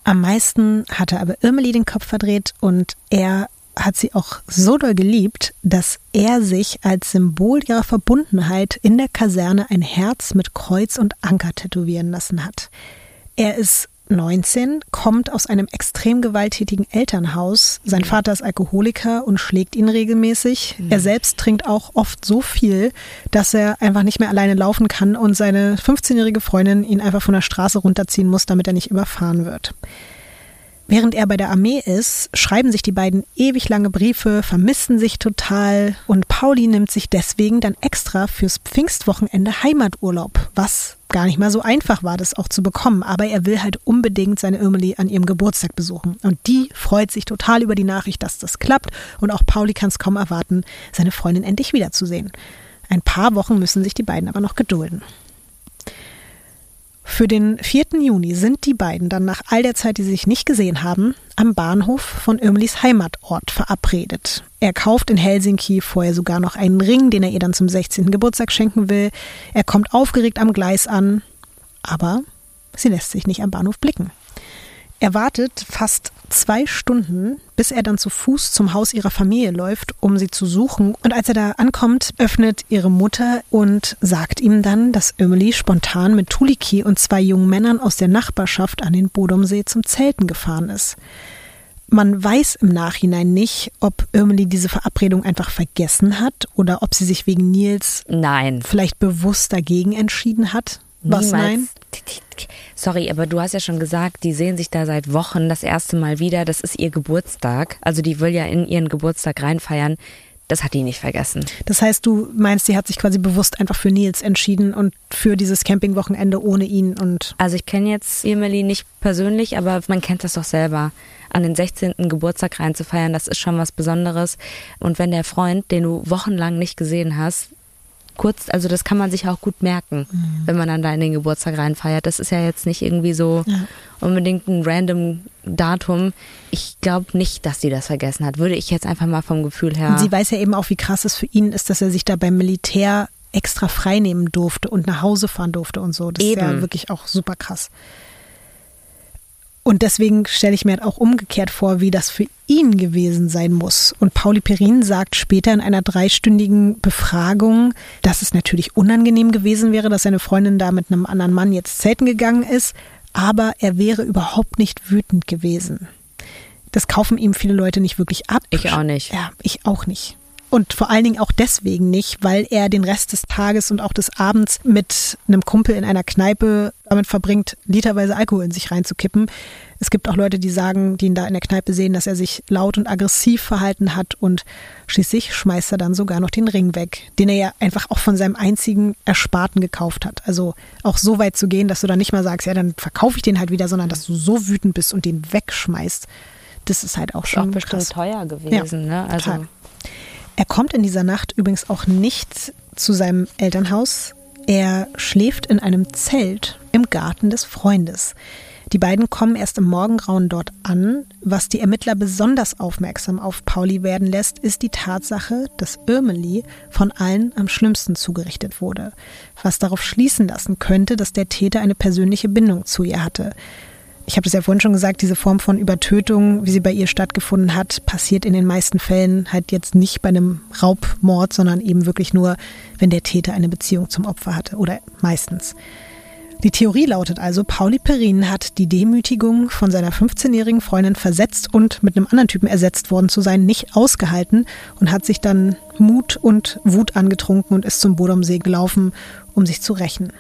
Am meisten hatte aber Irmeli den Kopf verdreht und er hat sie auch so doll geliebt, dass er sich als Symbol ihrer Verbundenheit in der Kaserne ein Herz mit Kreuz und Anker tätowieren lassen hat. Er ist 19, kommt aus einem extrem gewalttätigen Elternhaus. Sein. Vater ist Alkoholiker und schlägt ihn regelmäßig. Mhm. Er selbst trinkt auch oft so viel, dass er einfach nicht mehr alleine laufen kann und seine 15-jährige Freundin ihn einfach von der Straße runterziehen muss, damit er nicht überfahren wird. Während er bei der Armee ist, schreiben sich die beiden ewig lange Briefe, vermissen sich total und Pauli nimmt sich deswegen dann extra fürs Pfingstwochenende Heimaturlaub, was gar nicht mal so einfach war, das auch zu bekommen. Aber er will halt unbedingt seine Irmeli an ihrem Geburtstag besuchen. Und die freut sich total über die Nachricht, dass das klappt. Und auch Pauli kann es kaum erwarten, seine Freundin endlich wiederzusehen. Ein paar Wochen müssen sich die beiden aber noch gedulden. Für den 4. Juni sind die beiden dann nach all der Zeit, die sie sich nicht gesehen haben, am Bahnhof von Irmlis Heimatort verabredet. Er kauft in Helsinki vorher sogar noch einen Ring, den er ihr dann zum 16. Geburtstag schenken will. Er kommt aufgeregt am Gleis an, aber sie lässt sich nicht am Bahnhof blicken. Er wartet fast zwei Stunden, bis er dann zu Fuß zum Haus ihrer Familie läuft, um sie zu suchen. Und als er da ankommt, öffnet ihre Mutter und sagt ihm dann, dass Emily spontan mit Tuliki und zwei jungen Männern aus der Nachbarschaft an den Bodomsee zum Zelten gefahren ist. Man weiß im Nachhinein nicht, ob Emily diese Verabredung einfach vergessen hat oder ob sie sich wegen Nils Nein. vielleicht bewusst dagegen entschieden hat. Was Niemals. nein? Sorry, aber du hast ja schon gesagt, die sehen sich da seit Wochen das erste Mal wieder. Das ist ihr Geburtstag. Also die will ja in ihren Geburtstag reinfeiern. das hat die nicht vergessen. Das heißt, du meinst, sie hat sich quasi bewusst einfach für Nils entschieden und für dieses Campingwochenende ohne ihn und. Also ich kenne jetzt Emily nicht persönlich, aber man kennt das doch selber. An den 16. Geburtstag reinzufeiern, das ist schon was Besonderes. Und wenn der Freund, den du wochenlang nicht gesehen hast, kurz, also das kann man sich auch gut merken, mhm. wenn man dann da in den Geburtstag reinfeiert. Das ist ja jetzt nicht irgendwie so ja. unbedingt ein random Datum. Ich glaube nicht, dass sie das vergessen hat. Würde ich jetzt einfach mal vom Gefühl her. Und sie weiß ja eben auch, wie krass es für ihn ist, dass er sich da beim Militär extra freinehmen durfte und nach Hause fahren durfte und so. Das eben. ist ja wirklich auch super krass. Und deswegen stelle ich mir halt auch umgekehrt vor, wie das für ihn gewesen sein muss. Und Pauli Perin sagt später in einer dreistündigen Befragung, dass es natürlich unangenehm gewesen wäre, dass seine Freundin da mit einem anderen Mann jetzt zelten gegangen ist, aber er wäre überhaupt nicht wütend gewesen. Das kaufen ihm viele Leute nicht wirklich ab. Ich auch nicht. Ja, ich auch nicht. Und vor allen Dingen auch deswegen nicht, weil er den Rest des Tages und auch des Abends mit einem Kumpel in einer Kneipe damit verbringt, literweise Alkohol in sich reinzukippen. Es gibt auch Leute, die sagen, die ihn da in der Kneipe sehen, dass er sich laut und aggressiv verhalten hat und schließlich schmeißt er dann sogar noch den Ring weg, den er ja einfach auch von seinem einzigen Ersparten gekauft hat. Also auch so weit zu gehen, dass du dann nicht mal sagst, ja, dann verkaufe ich den halt wieder, sondern dass du so wütend bist und den wegschmeißt. Das ist halt auch schon auch bestimmt krass. teuer gewesen, ja, ne? Also total. Er kommt in dieser Nacht übrigens auch nicht zu seinem Elternhaus. Er schläft in einem Zelt im Garten des Freundes. Die beiden kommen erst im Morgengrauen dort an. Was die Ermittler besonders aufmerksam auf Pauli werden lässt, ist die Tatsache, dass Irmeli von allen am schlimmsten zugerichtet wurde. Was darauf schließen lassen könnte, dass der Täter eine persönliche Bindung zu ihr hatte ich habe es ja vorhin schon gesagt, diese Form von Übertötung, wie sie bei ihr stattgefunden hat, passiert in den meisten Fällen halt jetzt nicht bei einem Raubmord, sondern eben wirklich nur, wenn der Täter eine Beziehung zum Opfer hatte oder meistens. Die Theorie lautet also, Pauli Perrin hat die Demütigung von seiner 15-jährigen Freundin versetzt und mit einem anderen Typen ersetzt worden zu sein, nicht ausgehalten und hat sich dann Mut und Wut angetrunken und ist zum Bodomsee gelaufen, um sich zu rächen.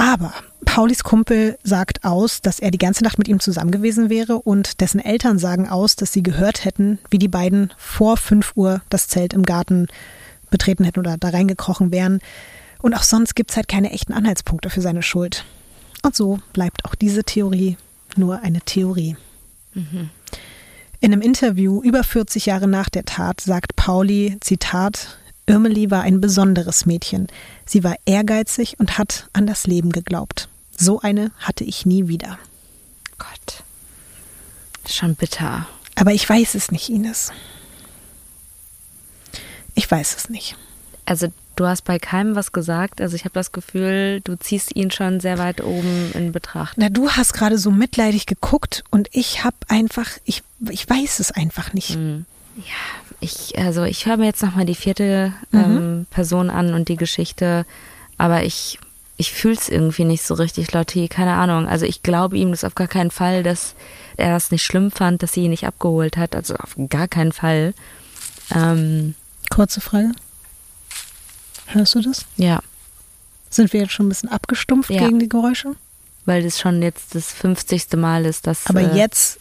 Aber Paulis Kumpel sagt aus, dass er die ganze Nacht mit ihm zusammen gewesen wäre und dessen Eltern sagen aus, dass sie gehört hätten, wie die beiden vor 5 Uhr das Zelt im Garten betreten hätten oder da reingekrochen wären. Und auch sonst gibt es halt keine echten Anhaltspunkte für seine Schuld. Und so bleibt auch diese Theorie nur eine Theorie. Mhm. In einem Interview über 40 Jahre nach der Tat sagt Pauli, Zitat, Irmeli war ein besonderes Mädchen. Sie war ehrgeizig und hat an das Leben geglaubt. So eine hatte ich nie wieder. Gott. Schon bitter. Aber ich weiß es nicht, Ines. Ich weiß es nicht. Also du hast bei keinem was gesagt. Also ich habe das Gefühl, du ziehst ihn schon sehr weit oben in Betracht. Na, du hast gerade so mitleidig geguckt und ich habe einfach, ich, ich weiß es einfach nicht. Mhm. Ja, ich, also ich höre mir jetzt nochmal die vierte mhm. ähm, Person an und die Geschichte, aber ich, ich fühle es irgendwie nicht so richtig, Lotti, keine Ahnung. Also ich glaube ihm das auf gar keinen Fall, dass er das nicht schlimm fand, dass sie ihn nicht abgeholt hat. Also auf gar keinen Fall. Ähm, Kurze Frage. Hörst du das? Ja. Sind wir jetzt schon ein bisschen abgestumpft ja. gegen die Geräusche? Weil das schon jetzt das 50. Mal ist, dass. Aber äh, jetzt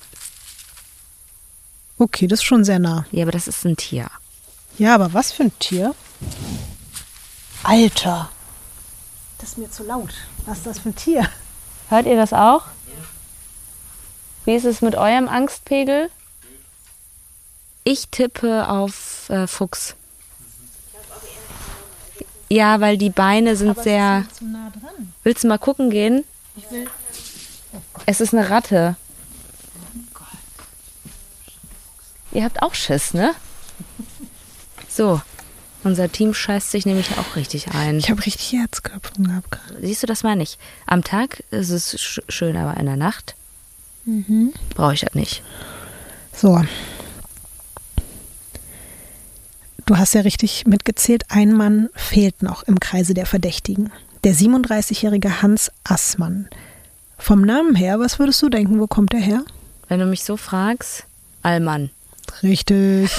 Okay, das ist schon sehr nah. Ja, aber das ist ein Tier. Ja, aber was für ein Tier? Alter. Das ist mir zu laut. Was ist das für ein Tier? Hört ihr das auch? Wie ist es mit eurem Angstpegel? Ich tippe auf äh, Fuchs. Ja, weil die Beine sind Aber sehr. Ist zu nah dran. Willst du mal gucken gehen? Ich will. Oh es ist eine Ratte. Ihr habt auch Schiss, ne? So, unser Team scheißt sich nämlich auch richtig ein. Ich habe richtig Herzklopfen gehabt gerade. Siehst du, das meine ich. Am Tag ist es sch schön, aber in der Nacht mhm. brauche ich das nicht. So. Du hast ja richtig mitgezählt, ein Mann fehlt noch im Kreise der Verdächtigen. Der 37-jährige Hans Assmann. Vom Namen her, was würdest du denken, wo kommt er her? Wenn du mich so fragst, Allmann. Richtig.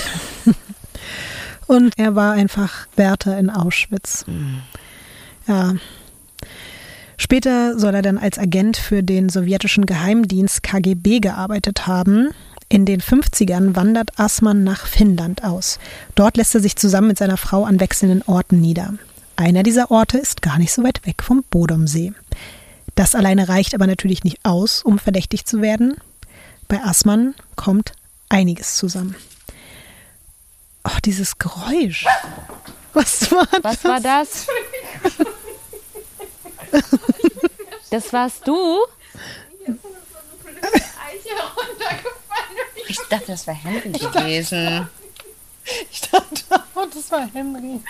Und er war einfach Wärter in Auschwitz. Mhm. Ja. Später soll er dann als Agent für den sowjetischen Geheimdienst KGB gearbeitet haben. In den 50ern wandert Assmann nach Finnland aus. Dort lässt er sich zusammen mit seiner Frau an wechselnden Orten nieder. Einer dieser Orte ist gar nicht so weit weg vom Bodomsee. Das alleine reicht aber natürlich nicht aus, um verdächtig zu werden. Bei Assmann kommt einiges zusammen. Oh, dieses Geräusch. Was war das? Was war das? Das warst du? Ich dachte, das wäre Henry gewesen. Ich dachte, oh, das war Henry.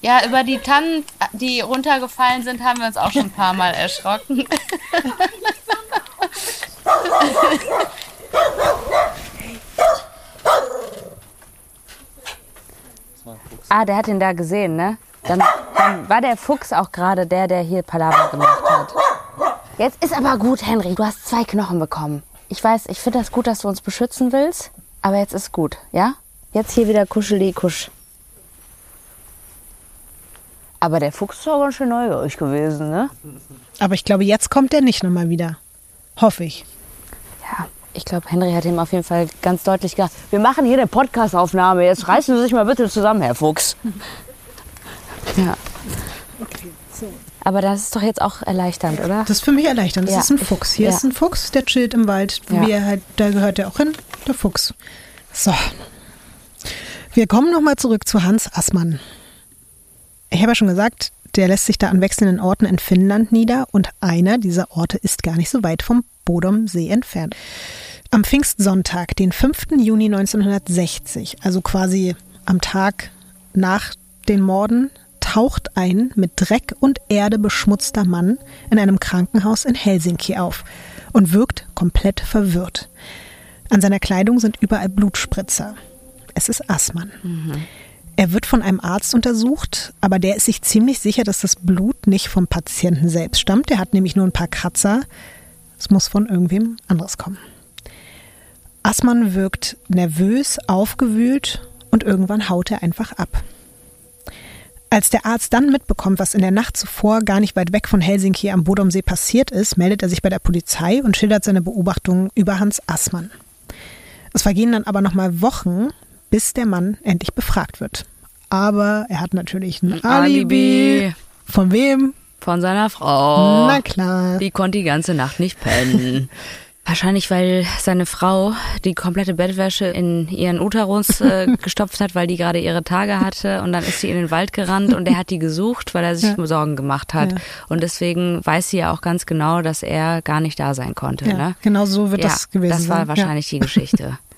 Ja, über die Tannen, die runtergefallen sind, haben wir uns auch schon ein paar Mal erschrocken. ah, der hat ihn da gesehen, ne? Dann, dann war der Fuchs auch gerade der, der hier Palaver gemacht hat. Jetzt ist aber gut, Henry. Du hast zwei Knochen bekommen. Ich weiß, ich finde das gut, dass du uns beschützen willst. Aber jetzt ist gut, ja? Jetzt hier wieder kuscheli kusch. Aber der Fuchs ist auch ganz schön neugierig gewesen, ne? Aber ich glaube, jetzt kommt er nicht nochmal wieder. Hoffe ich. Ich glaube, Henry hat ihm auf jeden Fall ganz deutlich gesagt, wir machen hier eine Podcastaufnahme. Jetzt reißen Sie sich mal bitte zusammen, Herr Fuchs. Ja. Okay, so. Aber das ist doch jetzt auch erleichternd, oder? Das ist für mich erleichternd. Das Ja. ist ein Fuchs. Hier Ja. ist ein Fuchs, der chillt im Wald. Ja. Halt, da gehört er auch hin, der Fuchs. So. Wir kommen nochmal zurück zu Hans Assmann. Ich habe ja schon gesagt, der lässt sich da an wechselnden Orten in Finnland nieder und einer dieser Orte ist gar nicht so weit vom Bodomsee entfernt. Am Pfingstsonntag, den 5. Juni 1960, also quasi am Tag nach den Morden, taucht ein mit Dreck und Erde beschmutzter Mann in einem Krankenhaus in Helsinki auf und wirkt komplett verwirrt. An seiner Kleidung sind überall Blutspritzer. Es ist Assmann. Er wird von einem Arzt untersucht, aber der ist sich ziemlich sicher, dass das Blut nicht vom Patienten selbst stammt. Der hat nämlich nur ein paar Kratzer. Es muss von irgendwem anderes kommen. Assmann wirkt nervös, aufgewühlt und irgendwann haut er einfach ab. Als der Arzt dann mitbekommt, was in der Nacht zuvor gar nicht weit weg von Helsinki am Bodomsee passiert ist, meldet er sich bei der Polizei und schildert seine Beobachtungen über Hans Assmann. Es vergehen dann aber nochmal Wochen, bis der Mann endlich befragt wird. Aber er hat natürlich ein, Alibi. Alibi. Von wem? Von seiner Frau. Na klar. Die konnte die ganze Nacht nicht pennen. Wahrscheinlich, weil seine Frau die komplette Bettwäsche in ihren Uterus äh, gestopft hat, weil die gerade ihre Tage hatte. Und dann ist sie in den Wald gerannt und er hat die gesucht, weil er sich Sorgen gemacht hat. Ja. Und deswegen weiß sie ja auch ganz genau, dass er gar nicht da sein konnte. Ja, ne? genau so wird ja, das gewesen Das war sein. wahrscheinlich die Geschichte.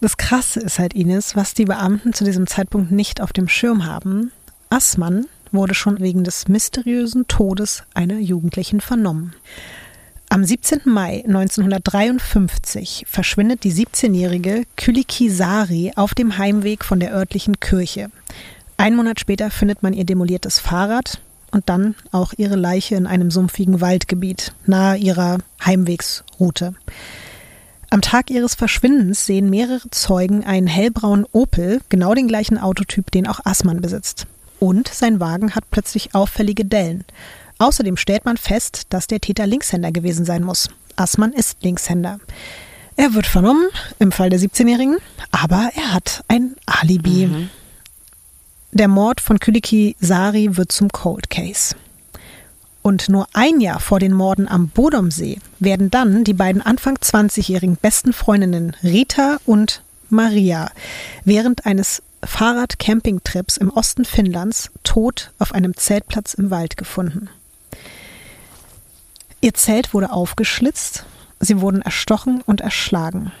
Das Krasse ist halt, Ines, was die Beamten zu diesem Zeitpunkt nicht auf dem Schirm haben. Assmann wurde schon wegen des mysteriösen Todes einer Jugendlichen vernommen. Am 17. Mai 1953 verschwindet die 17-jährige Kyliki Sari auf dem Heimweg von der örtlichen Kirche. Ein Monat später findet man ihr demoliertes Fahrrad und dann auch ihre Leiche in einem sumpfigen Waldgebiet nahe ihrer Heimwegsroute. Am Tag ihres Verschwindens sehen mehrere Zeugen einen hellbraunen Opel, genau den gleichen Autotyp, den auch Assmann besitzt. Und sein Wagen hat plötzlich auffällige Dellen. Außerdem stellt man fest, dass der Täter Linkshänder gewesen sein muss. Assmann ist Linkshänder. Er wird vernommen, im Fall der 17-Jährigen, aber er hat ein Alibi. Der Mord von Kyliki Sari wird zum Cold Case. Und nur ein Jahr vor den Morden am Bodomsee werden dann die beiden Anfang 20-jährigen besten Freundinnen Rita und Maria während eines Fahrrad-Campingtrips im Osten Finnlands tot auf einem Zeltplatz im Wald gefunden. Ihr Zelt wurde aufgeschlitzt, sie wurden erstochen und erschlagen.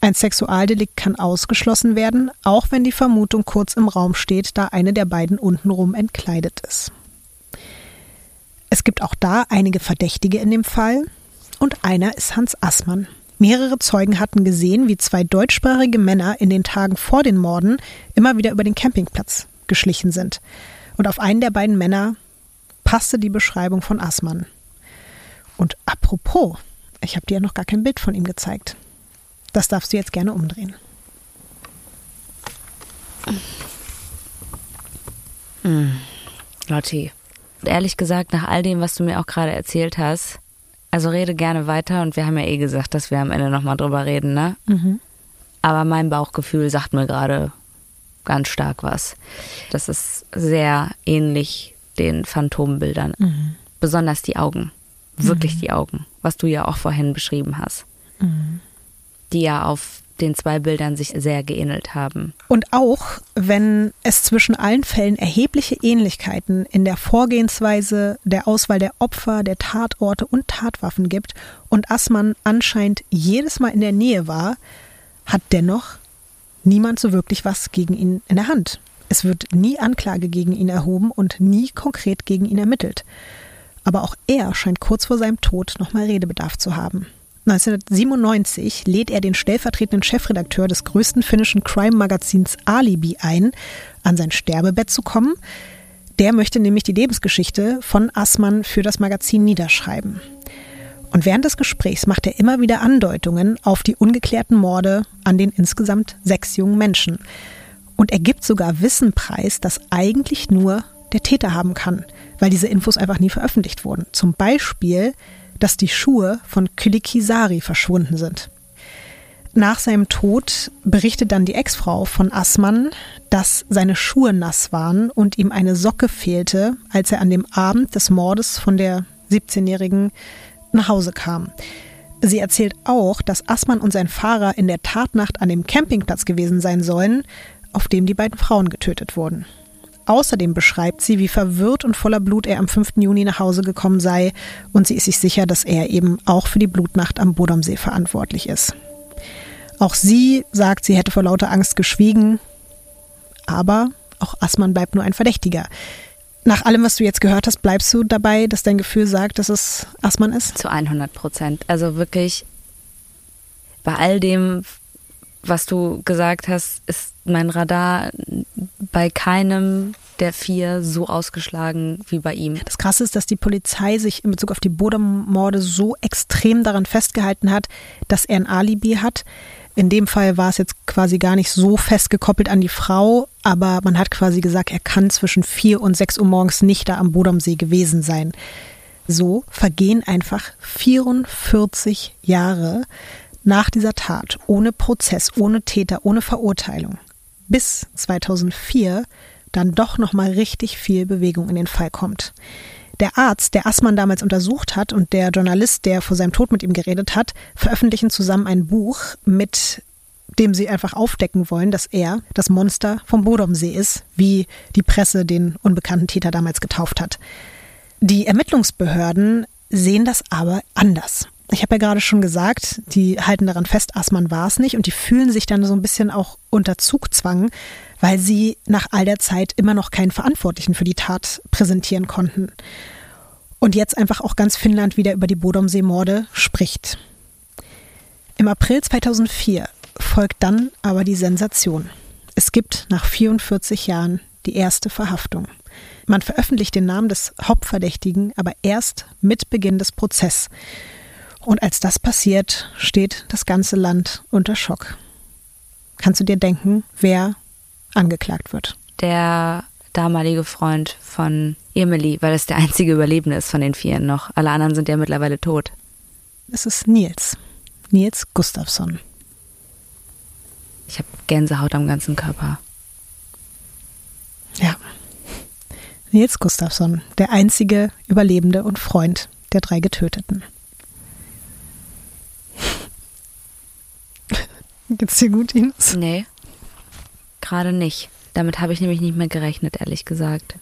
Ein Sexualdelikt kann ausgeschlossen werden, auch wenn die Vermutung kurz im Raum steht, da eine der beiden untenrum entkleidet ist. Es gibt auch da einige Verdächtige in dem Fall und einer ist Hans Assmann. Mehrere Zeugen hatten gesehen, wie zwei deutschsprachige Männer in den Tagen vor den Morden immer wieder über den Campingplatz geschlichen sind. Und auf einen der beiden Männer passte die Beschreibung von Assmann. Und apropos, ich habe dir ja noch gar kein Bild von ihm gezeigt. Das darfst du jetzt gerne umdrehen. Lotti, ehrlich gesagt, nach all dem, was du mir auch gerade erzählt hast, Also rede gerne weiter und wir haben ja eh gesagt, dass wir am Ende nochmal drüber reden, ne? Mhm. Aber mein Bauchgefühl sagt mir gerade ganz stark was. Das ist sehr ähnlich den Phantombildern. Mhm. Besonders die Augen. Wirklich die Augen, was du ja auch vorhin beschrieben hast. Die ja auf den zwei Bildern sich sehr geähnelt haben. Und auch wenn es zwischen allen Fällen erhebliche Ähnlichkeiten in der Vorgehensweise, der Auswahl der Opfer, der Tatorte und Tatwaffen gibt und Assmann anscheinend jedes Mal in der Nähe war, hat dennoch niemand so wirklich was gegen ihn in der Hand. Es wird nie Anklage gegen ihn erhoben und nie konkret gegen ihn ermittelt. Aber auch er scheint kurz vor seinem Tod nochmal Redebedarf zu haben. 1997 lädt er den stellvertretenden Chefredakteur des größten finnischen Crime-Magazins Alibi ein, an sein Sterbebett zu kommen. Der möchte nämlich die Lebensgeschichte von Assmann für das Magazin niederschreiben. Und während des Gesprächs macht er immer wieder Andeutungen auf die ungeklärten Morde an den insgesamt sechs jungen Menschen. Und er gibt sogar Wissen preis, das eigentlich nur der Täter haben kann, weil diese Infos einfach nie veröffentlicht wurden. Zum Beispiel, dass die Schuhe von Kylikisari verschwunden sind. Nach seinem Tod berichtet dann die Ex-Frau von Assmann, dass seine Schuhe nass waren und ihm eine Socke fehlte, als er an dem Abend des Mordes von der 17-Jährigen nach Hause kam. Sie erzählt auch, dass Assmann und sein Fahrer in der Tatnacht an dem Campingplatz gewesen sein sollen, auf dem die beiden Frauen getötet wurden. Außerdem beschreibt sie, wie verwirrt und voller Blut er am 5. Juni nach Hause gekommen sei und sie ist sich sicher, dass er eben auch für die Blutnacht am Bodomsee verantwortlich ist. Auch sie sagt, sie hätte vor lauter Angst geschwiegen, aber auch Assmann bleibt nur ein Verdächtiger. Nach allem, was du jetzt gehört hast, bleibst du dabei, dass dein Gefühl sagt, dass es Assmann ist? Zu 100 Prozent. Also wirklich bei all dem, was du gesagt hast, ist mein Radar bei keinem der vier so ausgeschlagen wie bei ihm. Das Krasse ist, dass die Polizei sich in Bezug auf die Bodom-Morde so extrem daran festgehalten hat, dass er ein Alibi hat. In dem Fall war es jetzt quasi gar nicht so festgekoppelt an die Frau, aber man hat quasi gesagt, er kann zwischen vier und sechs Uhr morgens nicht da am Bodomsee gewesen sein. So vergehen einfach 44 Jahre nach dieser Tat, ohne Prozess, ohne Täter, ohne Verurteilung, bis 2004 dann doch noch mal richtig viel Bewegung in den Fall kommt. Der Arzt, der Assmann damals untersucht hat und der Journalist, der vor seinem Tod mit ihm geredet hat, veröffentlichen zusammen ein Buch, mit dem sie einfach aufdecken wollen, dass er das Monster vom Bodomsee ist, wie die Presse den unbekannten Täter damals getauft hat. Die Ermittlungsbehörden sehen das aber anders ich habe ja gerade schon gesagt, die halten daran fest, Assmann war es nicht und die fühlen sich dann so ein bisschen auch unter Zugzwang, weil sie nach all der Zeit immer noch keinen Verantwortlichen für die Tat präsentieren konnten. Und jetzt einfach auch ganz Finnland wieder über die Bodomsee-Morde spricht. Im April 2004 folgt dann aber die Sensation. Es gibt nach 44 Jahren die erste Verhaftung. Man veröffentlicht den Namen des Hauptverdächtigen aber erst mit Beginn des Prozesses. Und als das passiert, steht das ganze Land unter Schock. Kannst du dir denken, wer angeklagt wird? Der damalige Freund von Emily, weil es der einzige Überlebende ist von den Vieren noch. Alle anderen sind ja mittlerweile tot. Es ist Nils. Nils Gustafsson. Ich habe Gänsehaut am ganzen Körper. Ja. Nils Gustafsson, der einzige Überlebende und Freund der drei Getöteten. Geht's dir gut, Ines? Nee, gerade nicht. Damit habe ich nämlich nicht mehr gerechnet, ehrlich gesagt.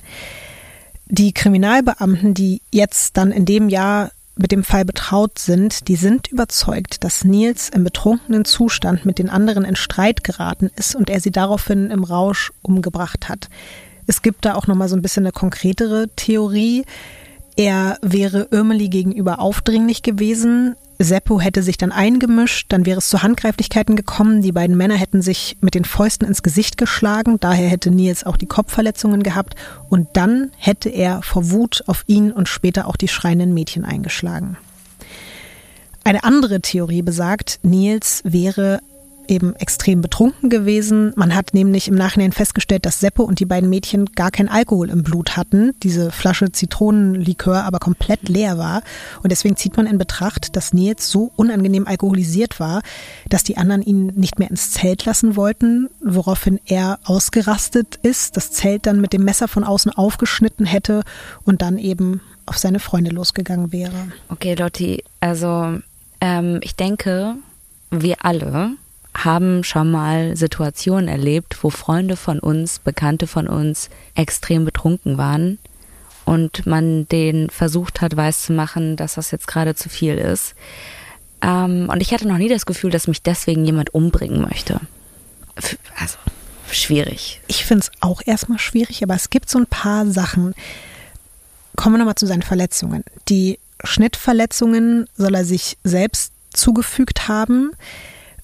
Die Kriminalbeamten, die jetzt dann in dem Jahr mit dem Fall betraut sind, die sind überzeugt, dass Nils im betrunkenen Zustand mit den anderen in Streit geraten ist und er sie daraufhin im Rausch umgebracht hat. Es gibt da auch noch mal so ein bisschen eine konkretere Theorie. Er wäre Irmeli gegenüber aufdringlich gewesen. Seppo hätte sich dann eingemischt, dann wäre es zu Handgreiflichkeiten gekommen. Die beiden Männer hätten sich mit den Fäusten ins Gesicht geschlagen. Daher hätte Nils auch die Kopfverletzungen gehabt. Und dann hätte er vor Wut auf ihn und später auch die schreienden Mädchen eingeschlagen. Eine andere Theorie besagt, Nils wäre eben extrem betrunken gewesen. Man hat nämlich im Nachhinein festgestellt, dass Seppo und die beiden Mädchen gar kein Alkohol im Blut hatten. Diese Flasche Zitronenlikör aber komplett leer war. Und deswegen zieht man in Betracht, dass Nils so unangenehm alkoholisiert war, dass die anderen ihn nicht mehr ins Zelt lassen wollten, woraufhin er ausgerastet ist, das Zelt dann mit dem Messer von außen aufgeschnitten hätte und dann eben auf seine Freunde losgegangen wäre. Okay, Lotti, also ähm, ich denke, wir alle haben schon mal Situationen erlebt, wo Freunde von uns, Bekannte von uns extrem betrunken waren und man den versucht hat, weiszumachen, dass das jetzt gerade zu viel ist. Ähm, und ich hatte noch nie das Gefühl, dass mich deswegen jemand umbringen möchte. Also schwierig. Ich finde es auch erstmal schwierig, aber es gibt so ein paar Sachen. Kommen wir nochmal zu seinen Verletzungen. Die Schnittverletzungen soll er sich selbst zugefügt haben.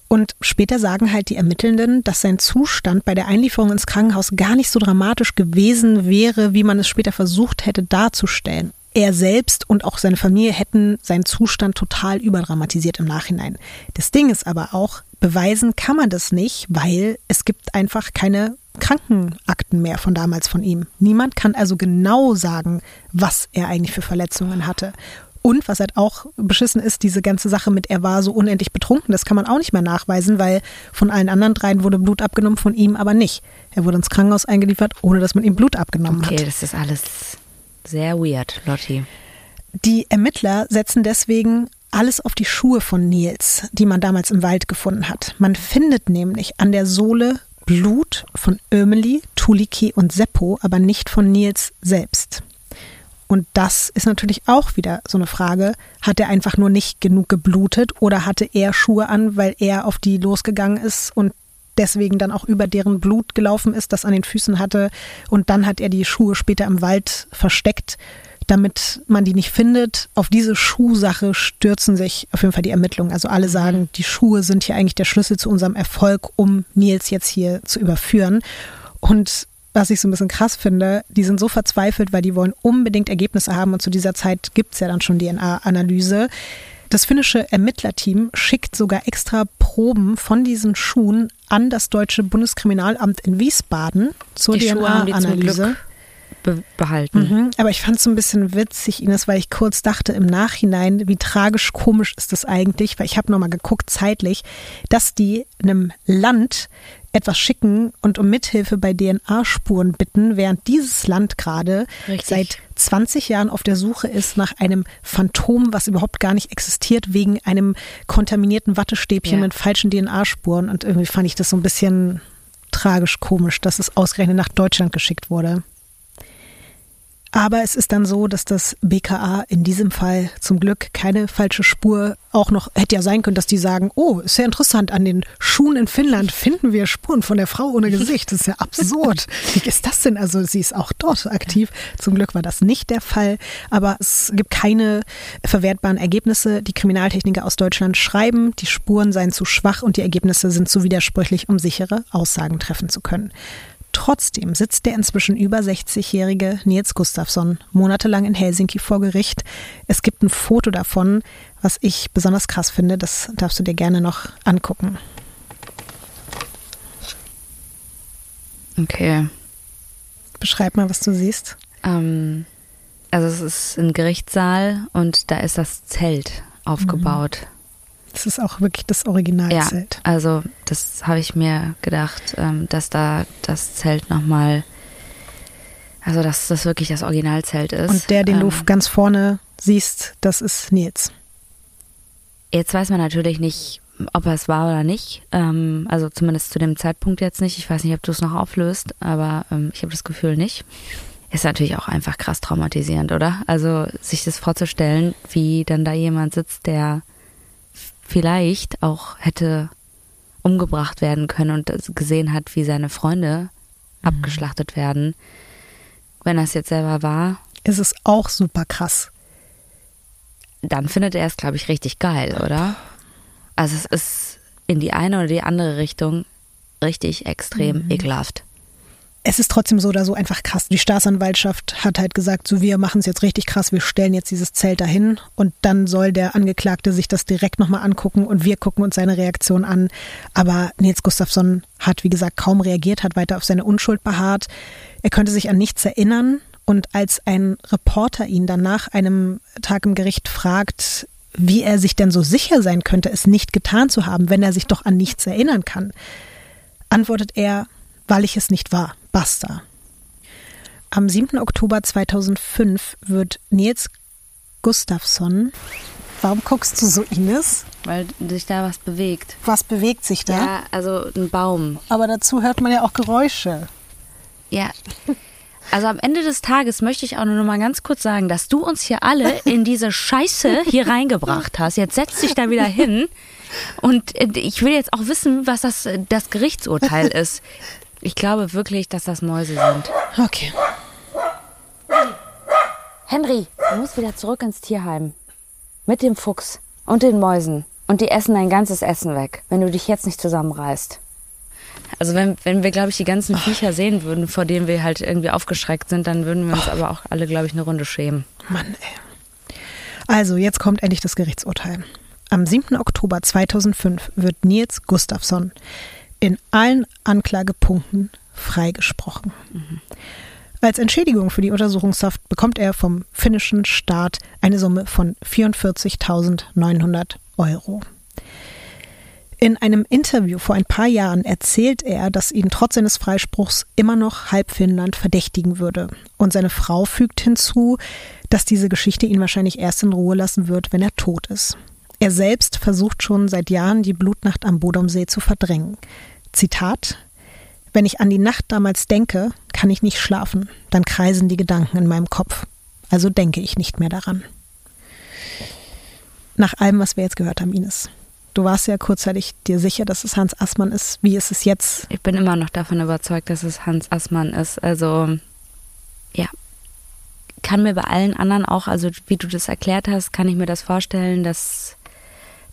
Und später sagen halt die Ermittelnden, dass sein Zustand bei der Einlieferung ins Krankenhaus gar nicht so dramatisch gewesen wäre, wie man es später versucht hätte darzustellen. Er selbst und auch seine Familie hätten seinen Zustand total überdramatisiert im Nachhinein. Das Ding ist aber auch, beweisen kann man das nicht, weil es gibt einfach keine Krankenakten mehr von damals von ihm. Niemand kann also genau sagen, was er eigentlich für Verletzungen hatte. Und was halt auch beschissen ist, diese ganze Sache mit, er war so unendlich betrunken, das kann man auch nicht mehr nachweisen, weil von allen anderen dreien wurde Blut abgenommen, von ihm aber nicht. Er wurde ins Krankenhaus eingeliefert, ohne dass man ihm Blut abgenommen okay, hat. Okay, das ist alles sehr weird, Lotti. Die Ermittler setzen deswegen alles auf die Schuhe von Nils, die man damals im Wald gefunden hat. Man findet nämlich an der Sohle Blut von Ömeli, Tuliki und Seppo, aber nicht von Nils selbst. Und das ist natürlich auch wieder so eine Frage. Hat er einfach nur nicht genug geblutet oder hatte er Schuhe an, weil er auf die losgegangen ist und deswegen dann auch über deren Blut gelaufen ist, das an den Füßen hatte. Und dann hat er die Schuhe später im Wald versteckt, damit man die nicht findet. Auf diese Schuhsache stürzen sich auf jeden Fall die Ermittlungen. Also alle sagen, die Schuhe sind hier eigentlich der Schlüssel zu unserem Erfolg, um Nils jetzt hier zu überführen. Und was ich so ein bisschen krass finde, die sind so verzweifelt, weil die wollen unbedingt Ergebnisse haben und zu dieser Zeit gibt es ja dann schon DNA-Analyse. Das finnische Ermittlerteam schickt sogar extra Proben von diesen Schuhen an das deutsche Bundeskriminalamt in Wiesbaden zur DNA-Analyse be behalten. Mhm, aber ich fand es so ein bisschen witzig, Ines, weil ich kurz dachte im Nachhinein, wie tragisch komisch ist das eigentlich, weil ich habe nochmal geguckt zeitlich, dass die einem Land etwas schicken und um Mithilfe bei DNA-Spuren bitten, während dieses Land gerade seit 20 Jahren auf der Suche ist nach einem Phantom, was überhaupt gar nicht existiert, wegen einem kontaminierten Wattestäbchen ja. mit falschen DNA-Spuren. Und irgendwie fand ich das so ein bisschen tragisch komisch, dass es ausgerechnet nach Deutschland geschickt wurde. Aber es ist dann so, dass das BKA in diesem Fall zum Glück keine falsche Spur auch noch hätte ja sein können, dass die sagen, oh, ist ja interessant, an den Schuhen in Finnland finden wir Spuren von der Frau ohne Gesicht. Das ist ja absurd. Wie ist das denn? Also sie ist auch dort aktiv. Zum Glück war das nicht der Fall. Aber es gibt keine verwertbaren Ergebnisse. Die Kriminaltechniker aus Deutschland schreiben, die Spuren seien zu schwach und die Ergebnisse sind zu widersprüchlich, um sichere Aussagen treffen zu können. Trotzdem sitzt der inzwischen über 60-jährige Nils Gustafsson monatelang in Helsinki vor Gericht. Es gibt ein Foto davon, was ich besonders krass finde. Das darfst du dir gerne noch angucken. Okay. Beschreib mal, was du siehst. Ähm, also es ist ein Gerichtssaal und da ist das Zelt aufgebaut. Mhm. Das ist auch wirklich das Originalzelt. Ja, also das habe ich mir gedacht, ähm, dass da das Zelt nochmal, also dass das wirklich das Originalzelt ist. Und der, den du ähm, ganz vorne siehst, das ist Nils. Jetzt weiß man natürlich nicht, ob er es war oder nicht. Ähm, also zumindest zu dem Zeitpunkt jetzt nicht. Ich weiß nicht, ob du es noch auflöst, aber ich habe das Gefühl nicht. Ist natürlich auch einfach krass traumatisierend, oder? Also sich das vorzustellen, wie dann da jemand sitzt, der vielleicht auch hätte umgebracht werden können und gesehen hat, wie seine Freunde mhm. abgeschlachtet werden. Wenn das jetzt selber war. Ist es auch super krass. Dann findet er es, glaube ich, richtig geil, oder? Also es ist in die eine oder die andere Richtung richtig extrem mhm. ekelhaft. Es ist trotzdem so oder so einfach krass. Die Staatsanwaltschaft hat halt gesagt, so wir machen es jetzt richtig krass, wir stellen jetzt dieses Zelt dahin und dann soll der Angeklagte sich das direkt nochmal angucken und wir gucken uns seine Reaktion an. Aber Nils Gustafsson hat, wie gesagt, kaum reagiert, hat weiter auf seine Unschuld beharrt. Er könnte sich an nichts erinnern und als ein Reporter ihn dann nach einem Tag im Gericht fragt, wie er sich denn so sicher sein könnte, es nicht getan zu haben, wenn er sich doch an nichts erinnern kann, antwortet er, weil ich es nicht war. Basta. Am 7. Oktober 2005 wird Nils Gustafsson. Warum guckst du so, Ines? Weil sich da was bewegt. Was bewegt sich da? Ja, also ein Baum. Aber dazu hört man ja auch Geräusche. Ja. Also am Ende des Tages möchte ich auch nur noch mal ganz kurz sagen, dass du uns hier alle in diese Scheiße hier reingebracht hast. Jetzt setz dich da wieder hin. Und äh, ich will jetzt auch wissen, was das, das Gerichtsurteil ist. Ich glaube wirklich, dass das Mäuse sind. Okay. Henry, du musst wieder zurück ins Tierheim. Mit dem Fuchs und den Mäusen. Und die essen dein ganzes Essen weg, wenn du dich jetzt nicht zusammenreißt. Also wenn, wenn wir, glaube ich, die ganzen Viecher sehen würden, vor denen wir halt irgendwie aufgeschreckt sind, dann würden wir uns aber auch alle, glaube ich, eine Runde schämen. Mann, ey. Also, jetzt kommt endlich das Gerichtsurteil. Am 7. Oktober 2005 wird Nils Gustafsson in allen Anklagepunkten freigesprochen. Mhm. Als Entschädigung für die Untersuchungshaft bekommt er vom finnischen Staat eine Summe von 44.900 Euro. In einem Interview vor ein paar Jahren erzählt er, dass ihn trotz seines Freispruchs immer noch halb Finnland verdächtigen würde. Und seine Frau fügt hinzu, dass diese Geschichte ihn wahrscheinlich erst in Ruhe lassen wird, wenn er tot ist. Er selbst versucht schon seit Jahren, die Blutnacht am Bodomsee zu verdrängen. Zitat Wenn ich an die Nacht damals denke, kann ich nicht schlafen, dann kreisen die Gedanken in meinem Kopf. Also denke ich nicht mehr daran. Nach allem, was wir jetzt gehört haben, Ines. Du warst ja kurzzeitig dir sicher, dass es Hans Assmann ist. Wie ist es jetzt? Ich bin immer noch davon überzeugt, dass es Hans Assmann ist. Also, ja, kann mir bei allen anderen auch, also wie du das erklärt hast, kann ich mir das vorstellen, dass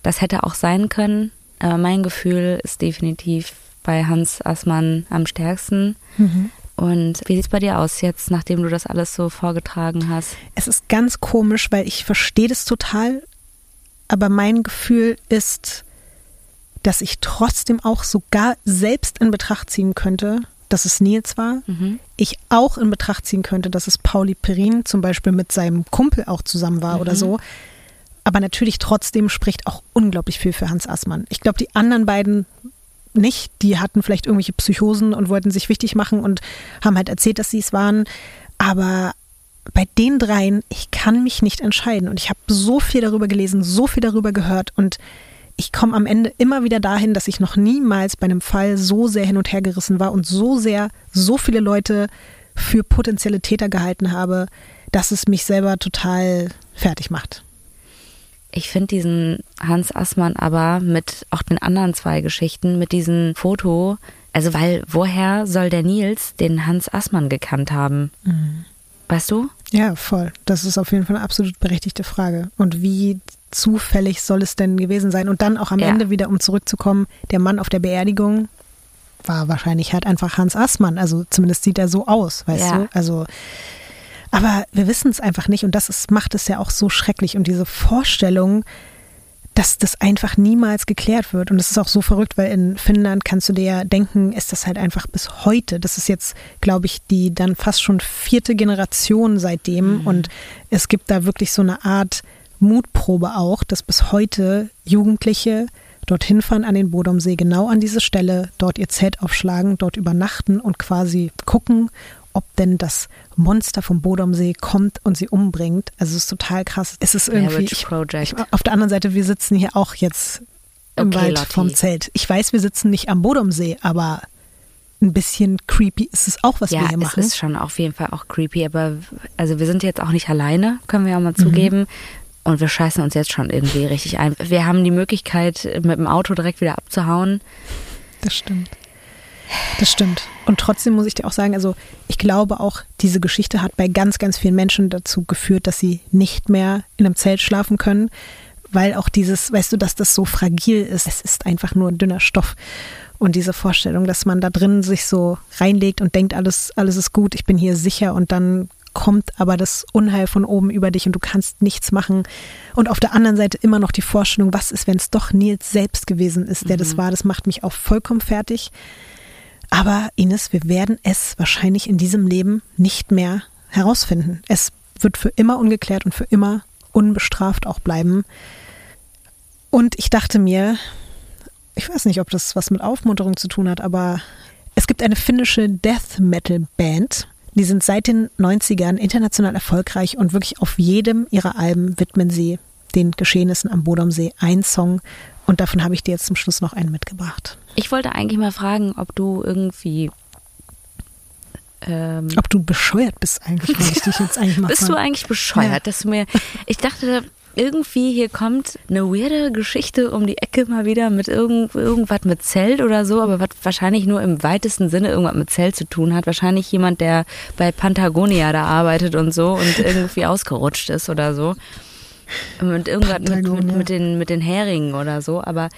das hätte auch sein können. Aber mein Gefühl ist definitiv bei Hans Assmann am stärksten. Mhm. Und wie sieht es bei dir aus jetzt, nachdem du das alles so vorgetragen hast? Es ist ganz komisch, weil ich verstehe das total, aber mein Gefühl ist, dass ich trotzdem auch sogar selbst in Betracht ziehen könnte, dass es Nils war. Mhm. Ich auch in Betracht ziehen könnte, dass es Pauli Perin zum Beispiel mit seinem Kumpel auch zusammen war mhm. oder so. Aber natürlich trotzdem spricht auch unglaublich viel für Hans Assmann. Ich glaube, die anderen beiden nicht. Die hatten vielleicht irgendwelche Psychosen und wollten sich wichtig machen und haben halt erzählt, dass sie es waren. Aber bei den dreien, ich kann mich nicht entscheiden. Und ich habe so viel darüber gelesen, so viel darüber gehört. Und ich komme am Ende immer wieder dahin, dass ich noch niemals bei einem Fall so sehr hin und her gerissen war und so sehr, so viele Leute für potenzielle Täter gehalten habe, dass es mich selber total fertig macht. Ich finde diesen Hans Assmann aber mit auch den anderen zwei Geschichten, mit diesem Foto, also weil woher soll der Nils den Hans Assmann gekannt haben? Mhm. Weißt du? Ja, voll. Das ist auf jeden Fall eine absolut berechtigte Frage. Und wie zufällig soll es denn gewesen sein? Und dann auch am ja. Ende wieder, um zurückzukommen, der Mann auf der Beerdigung war wahrscheinlich halt einfach Hans Assmann. Also zumindest sieht er so aus, weißt ja. du? Also aber wir wissen es einfach nicht und das ist, macht es ja auch so schrecklich. Und diese Vorstellung, dass das einfach niemals geklärt wird. Und das ist auch so verrückt, weil in Finnland kannst du dir ja denken, ist das halt einfach bis heute. Das ist jetzt, glaube ich, die dann fast schon vierte Generation seitdem. Mhm. Und es gibt da wirklich so eine Art Mutprobe auch, dass bis heute Jugendliche dorthin fahren an den Bodomsee, genau an diese Stelle, dort ihr Zelt aufschlagen, dort übernachten und quasi gucken, ob denn das Monster vom Bodomsee kommt und sie umbringt. Also es ist total krass. Es ist irgendwie. Ich, ich, auf der anderen Seite, wir sitzen hier auch jetzt im okay, Wald Lotti. vom Zelt. Ich weiß, wir sitzen nicht am Bodomsee, aber ein bisschen creepy ist es auch, was ja, wir hier machen. Ja, es ist schon auf jeden Fall auch creepy, aber also wir sind jetzt auch nicht alleine, können wir auch mal zugeben. Mhm. Und wir scheißen uns jetzt schon irgendwie richtig ein. Wir haben die Möglichkeit, mit dem Auto direkt wieder abzuhauen. Das stimmt. Das stimmt. Und trotzdem muss ich dir auch sagen, also ich glaube auch, diese Geschichte hat bei ganz, ganz vielen Menschen dazu geführt, dass sie nicht mehr in einem Zelt schlafen können, weil auch dieses, weißt du, dass das so fragil ist. Es ist einfach nur ein dünner Stoff. Und diese Vorstellung, dass man da drin sich so reinlegt und denkt, alles, alles ist gut, ich bin hier sicher und dann kommt aber das Unheil von oben über dich und du kannst nichts machen. Und auf der anderen Seite immer noch die Vorstellung, was ist, wenn es doch Nils selbst gewesen ist, der mhm. das war, das macht mich auch vollkommen fertig. Aber Ines, wir werden es wahrscheinlich in diesem Leben nicht mehr herausfinden. Es wird für immer ungeklärt und für immer unbestraft auch bleiben. Und ich dachte mir, ich weiß nicht, ob das was mit Aufmunterung zu tun hat, aber es gibt eine finnische Death Metal Band, die sind seit den 90ern international erfolgreich und wirklich auf jedem ihrer Alben widmen sie den Geschehnissen am Bodomsee einen Song. Und davon habe ich dir jetzt zum Schluss noch einen mitgebracht. Ich wollte eigentlich mal fragen, ob du irgendwie ähm, Ob du bescheuert bist eigentlich, wenn ich dich jetzt eigentlich mal Bist du eigentlich bescheuert, ja. dass du mir. Ich dachte, irgendwie hier kommt eine weirde Geschichte um die Ecke mal wieder mit irgend, irgendwas mit Zelt oder so, aber was wahrscheinlich nur im weitesten Sinne irgendwas mit Zelt zu tun hat. Wahrscheinlich jemand, der bei Patagonia da arbeitet und so und irgendwie ausgerutscht ist oder so. Und irgendwas mit, mit, mit, den, mit den Heringen oder so, aber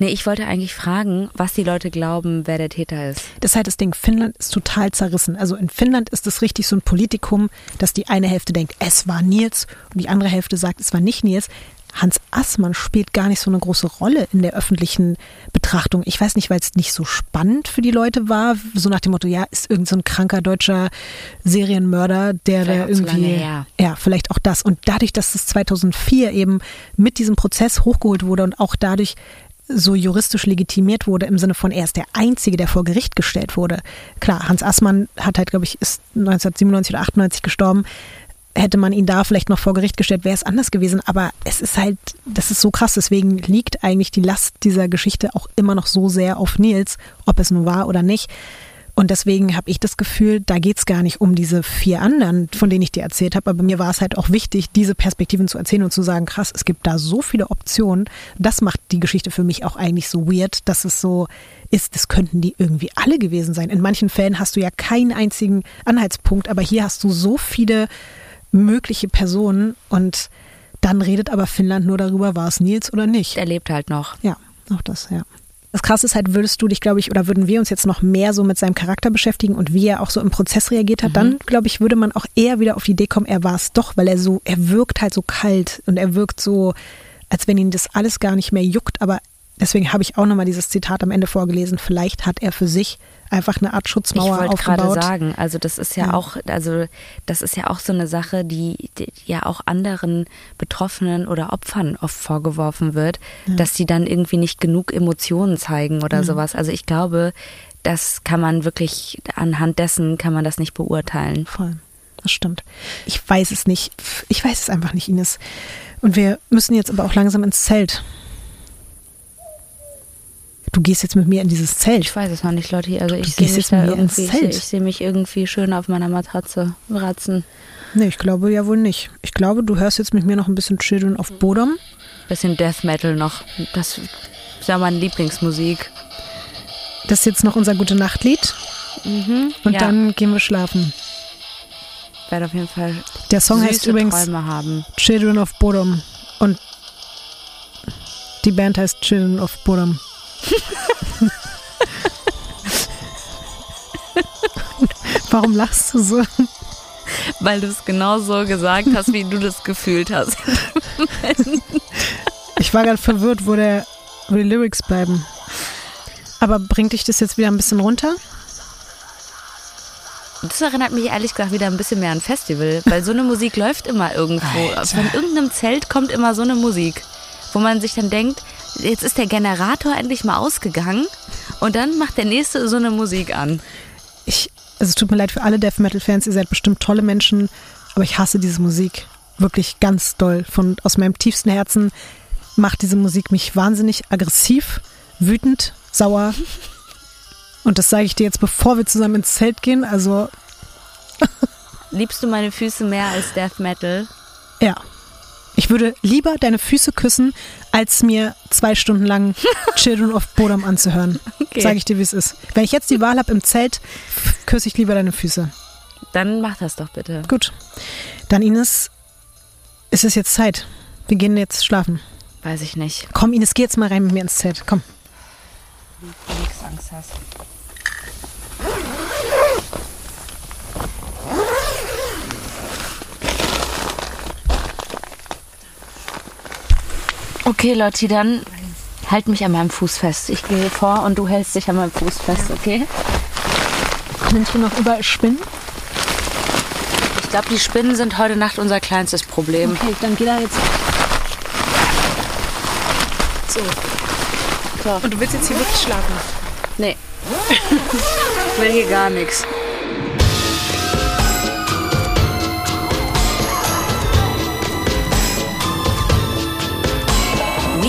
Nee, ich wollte eigentlich fragen, was die Leute glauben, wer der Täter ist. Das ist halt das Ding, Finnland ist total zerrissen. Also in Finnland ist es richtig so ein Politikum, dass die eine Hälfte denkt, es war Nils und die andere Hälfte sagt, es war nicht Nils. Hans Assmann spielt gar nicht so eine große Rolle in der öffentlichen Betrachtung. Ich weiß nicht, weil es nicht so spannend für die Leute war, so nach dem Motto, ja, ist irgend so ein kranker deutscher Serienmörder, der da irgendwie, ja, vielleicht auch das. Und dadurch, dass es 2004 eben mit diesem Prozess hochgeholt wurde und auch dadurch so juristisch legitimiert wurde, im Sinne von, er ist der Einzige, der vor Gericht gestellt wurde. Klar, Hans Assmann hat halt, glaube ich, ist 1997 oder 98 gestorben. Hätte man ihn da vielleicht noch vor Gericht gestellt, wäre es anders gewesen. Aber es ist halt, das ist so krass. Deswegen liegt eigentlich die Last dieser Geschichte auch immer noch so sehr auf Nils, ob es nun war oder nicht. Und deswegen habe ich das Gefühl, da geht es gar nicht um diese vier anderen, von denen ich dir erzählt habe. Aber mir war es halt auch wichtig, diese Perspektiven zu erzählen und zu sagen, krass, es gibt da so viele Optionen. Das macht die Geschichte für mich auch eigentlich so weird, dass es so ist, das könnten die irgendwie alle gewesen sein. In manchen Fällen hast du ja keinen einzigen Anhaltspunkt, aber hier hast du so viele mögliche Personen und dann redet aber Finnland nur darüber, war es Nils oder nicht. Er lebt halt noch. Ja, auch das, ja. Das Krasse ist halt, würdest du dich, glaube ich, oder würden wir uns jetzt noch mehr so mit seinem Charakter beschäftigen und wie er auch so im Prozess reagiert hat, mhm. dann, glaube ich, würde man auch eher wieder auf die Idee kommen, er war es doch, weil er so, er wirkt halt so kalt und er wirkt so, als wenn ihn das alles gar nicht mehr juckt, aber deswegen habe ich auch nochmal dieses Zitat am Ende vorgelesen. Vielleicht hat er für sich einfach eine Art Schutzmauer ich aufgebaut. Ich wollte gerade sagen, also das ist ja, ja, auch, also das ist ja auch so eine Sache, die, die ja auch anderen Betroffenen oder Opfern oft vorgeworfen wird, ja. dass sie dann irgendwie nicht genug Emotionen zeigen oder mhm. sowas. Also ich glaube, das kann man wirklich anhand dessen kann man das nicht beurteilen. Voll. Das stimmt. Ich weiß es nicht. Ich weiß es einfach nicht, Ines. Und wir müssen jetzt aber auch langsam ins Zelt du gehst jetzt mit mir in dieses Zelt. Ich weiß es noch nicht, Leute. Also ich sehe mich da irgendwie, ich, ich sehe mich irgendwie schön auf meiner Matratze ratzen. Nee, ich glaube ja wohl nicht. Ich glaube, du hörst jetzt mit mir noch ein bisschen Children of Bodom. Bisschen Death Metal noch. Das ist ja meine Lieblingsmusik. Das ist jetzt noch unser gute Nachtlied. Mhm, und ja. dann gehen wir schlafen. Ich werde auf jeden Fall Der Song heißt übrigens Children of Bodom. Und die Band heißt Children of Bodom. Warum lachst du so? Weil du es genau so gesagt hast, wie du das gefühlt hast. ich war gerade verwirrt, wo, der, wo die Lyrics bleiben. Aber bringt dich das jetzt wieder ein bisschen runter? Das erinnert mich ehrlich gesagt wieder ein bisschen mehr an Festival, weil so eine Musik läuft immer irgendwo. Alter. Von irgendeinem Zelt kommt immer so eine Musik, wo man sich dann denkt, jetzt ist der Generator endlich mal ausgegangen und dann macht der nächste so eine Musik an. Ich, also es tut mir leid für alle Death Metal Fans, ihr seid bestimmt tolle Menschen, aber ich hasse diese Musik wirklich ganz doll. Von aus meinem tiefsten Herzen macht diese Musik mich wahnsinnig aggressiv, wütend, sauer. Und das sage ich dir jetzt, bevor wir zusammen ins Zelt gehen. Also liebst du meine Füße mehr als Death Metal? Ja. Ich würde lieber deine Füße küssen, als mir zwei Stunden lang Children of Bodom anzuhören. Okay. Sage ich dir, wie es ist. Wenn ich jetzt die Wahl habe im Zelt, küsse ich lieber deine Füße. Dann mach das doch bitte. Gut. Dann Ines, ist es jetzt Zeit. Wir gehen jetzt schlafen. Weiß ich nicht. Komm, Ines, geh jetzt mal rein mit mir ins Zelt. Komm. du nichts Angst hast. Okay, Lotti, dann halt mich an meinem Fuß fest. Ich gehe vor und du hältst dich an meinem Fuß fest, okay? Sind hier noch überall Spinnen? Ich glaube, die Spinnen sind heute Nacht unser kleinstes Problem. Okay, dann geh da jetzt. So. So. Und du willst jetzt hier wirklich schlafen? Nee. ich will hier gar nichts.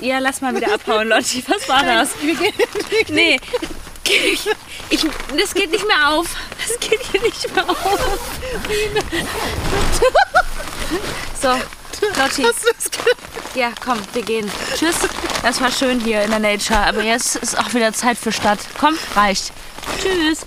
Ja, lass mal wieder abhauen, Lotti. Was war das? Nee. Ich, ich, das geht nicht mehr auf. Das geht hier nicht mehr auf. So, Lotti. Ja, komm, wir gehen. Tschüss. Das war schön hier in der Nature, aber jetzt ist auch wieder Zeit für Stadt. Komm, reicht. Tschüss.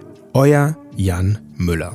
Euer Jan Müller.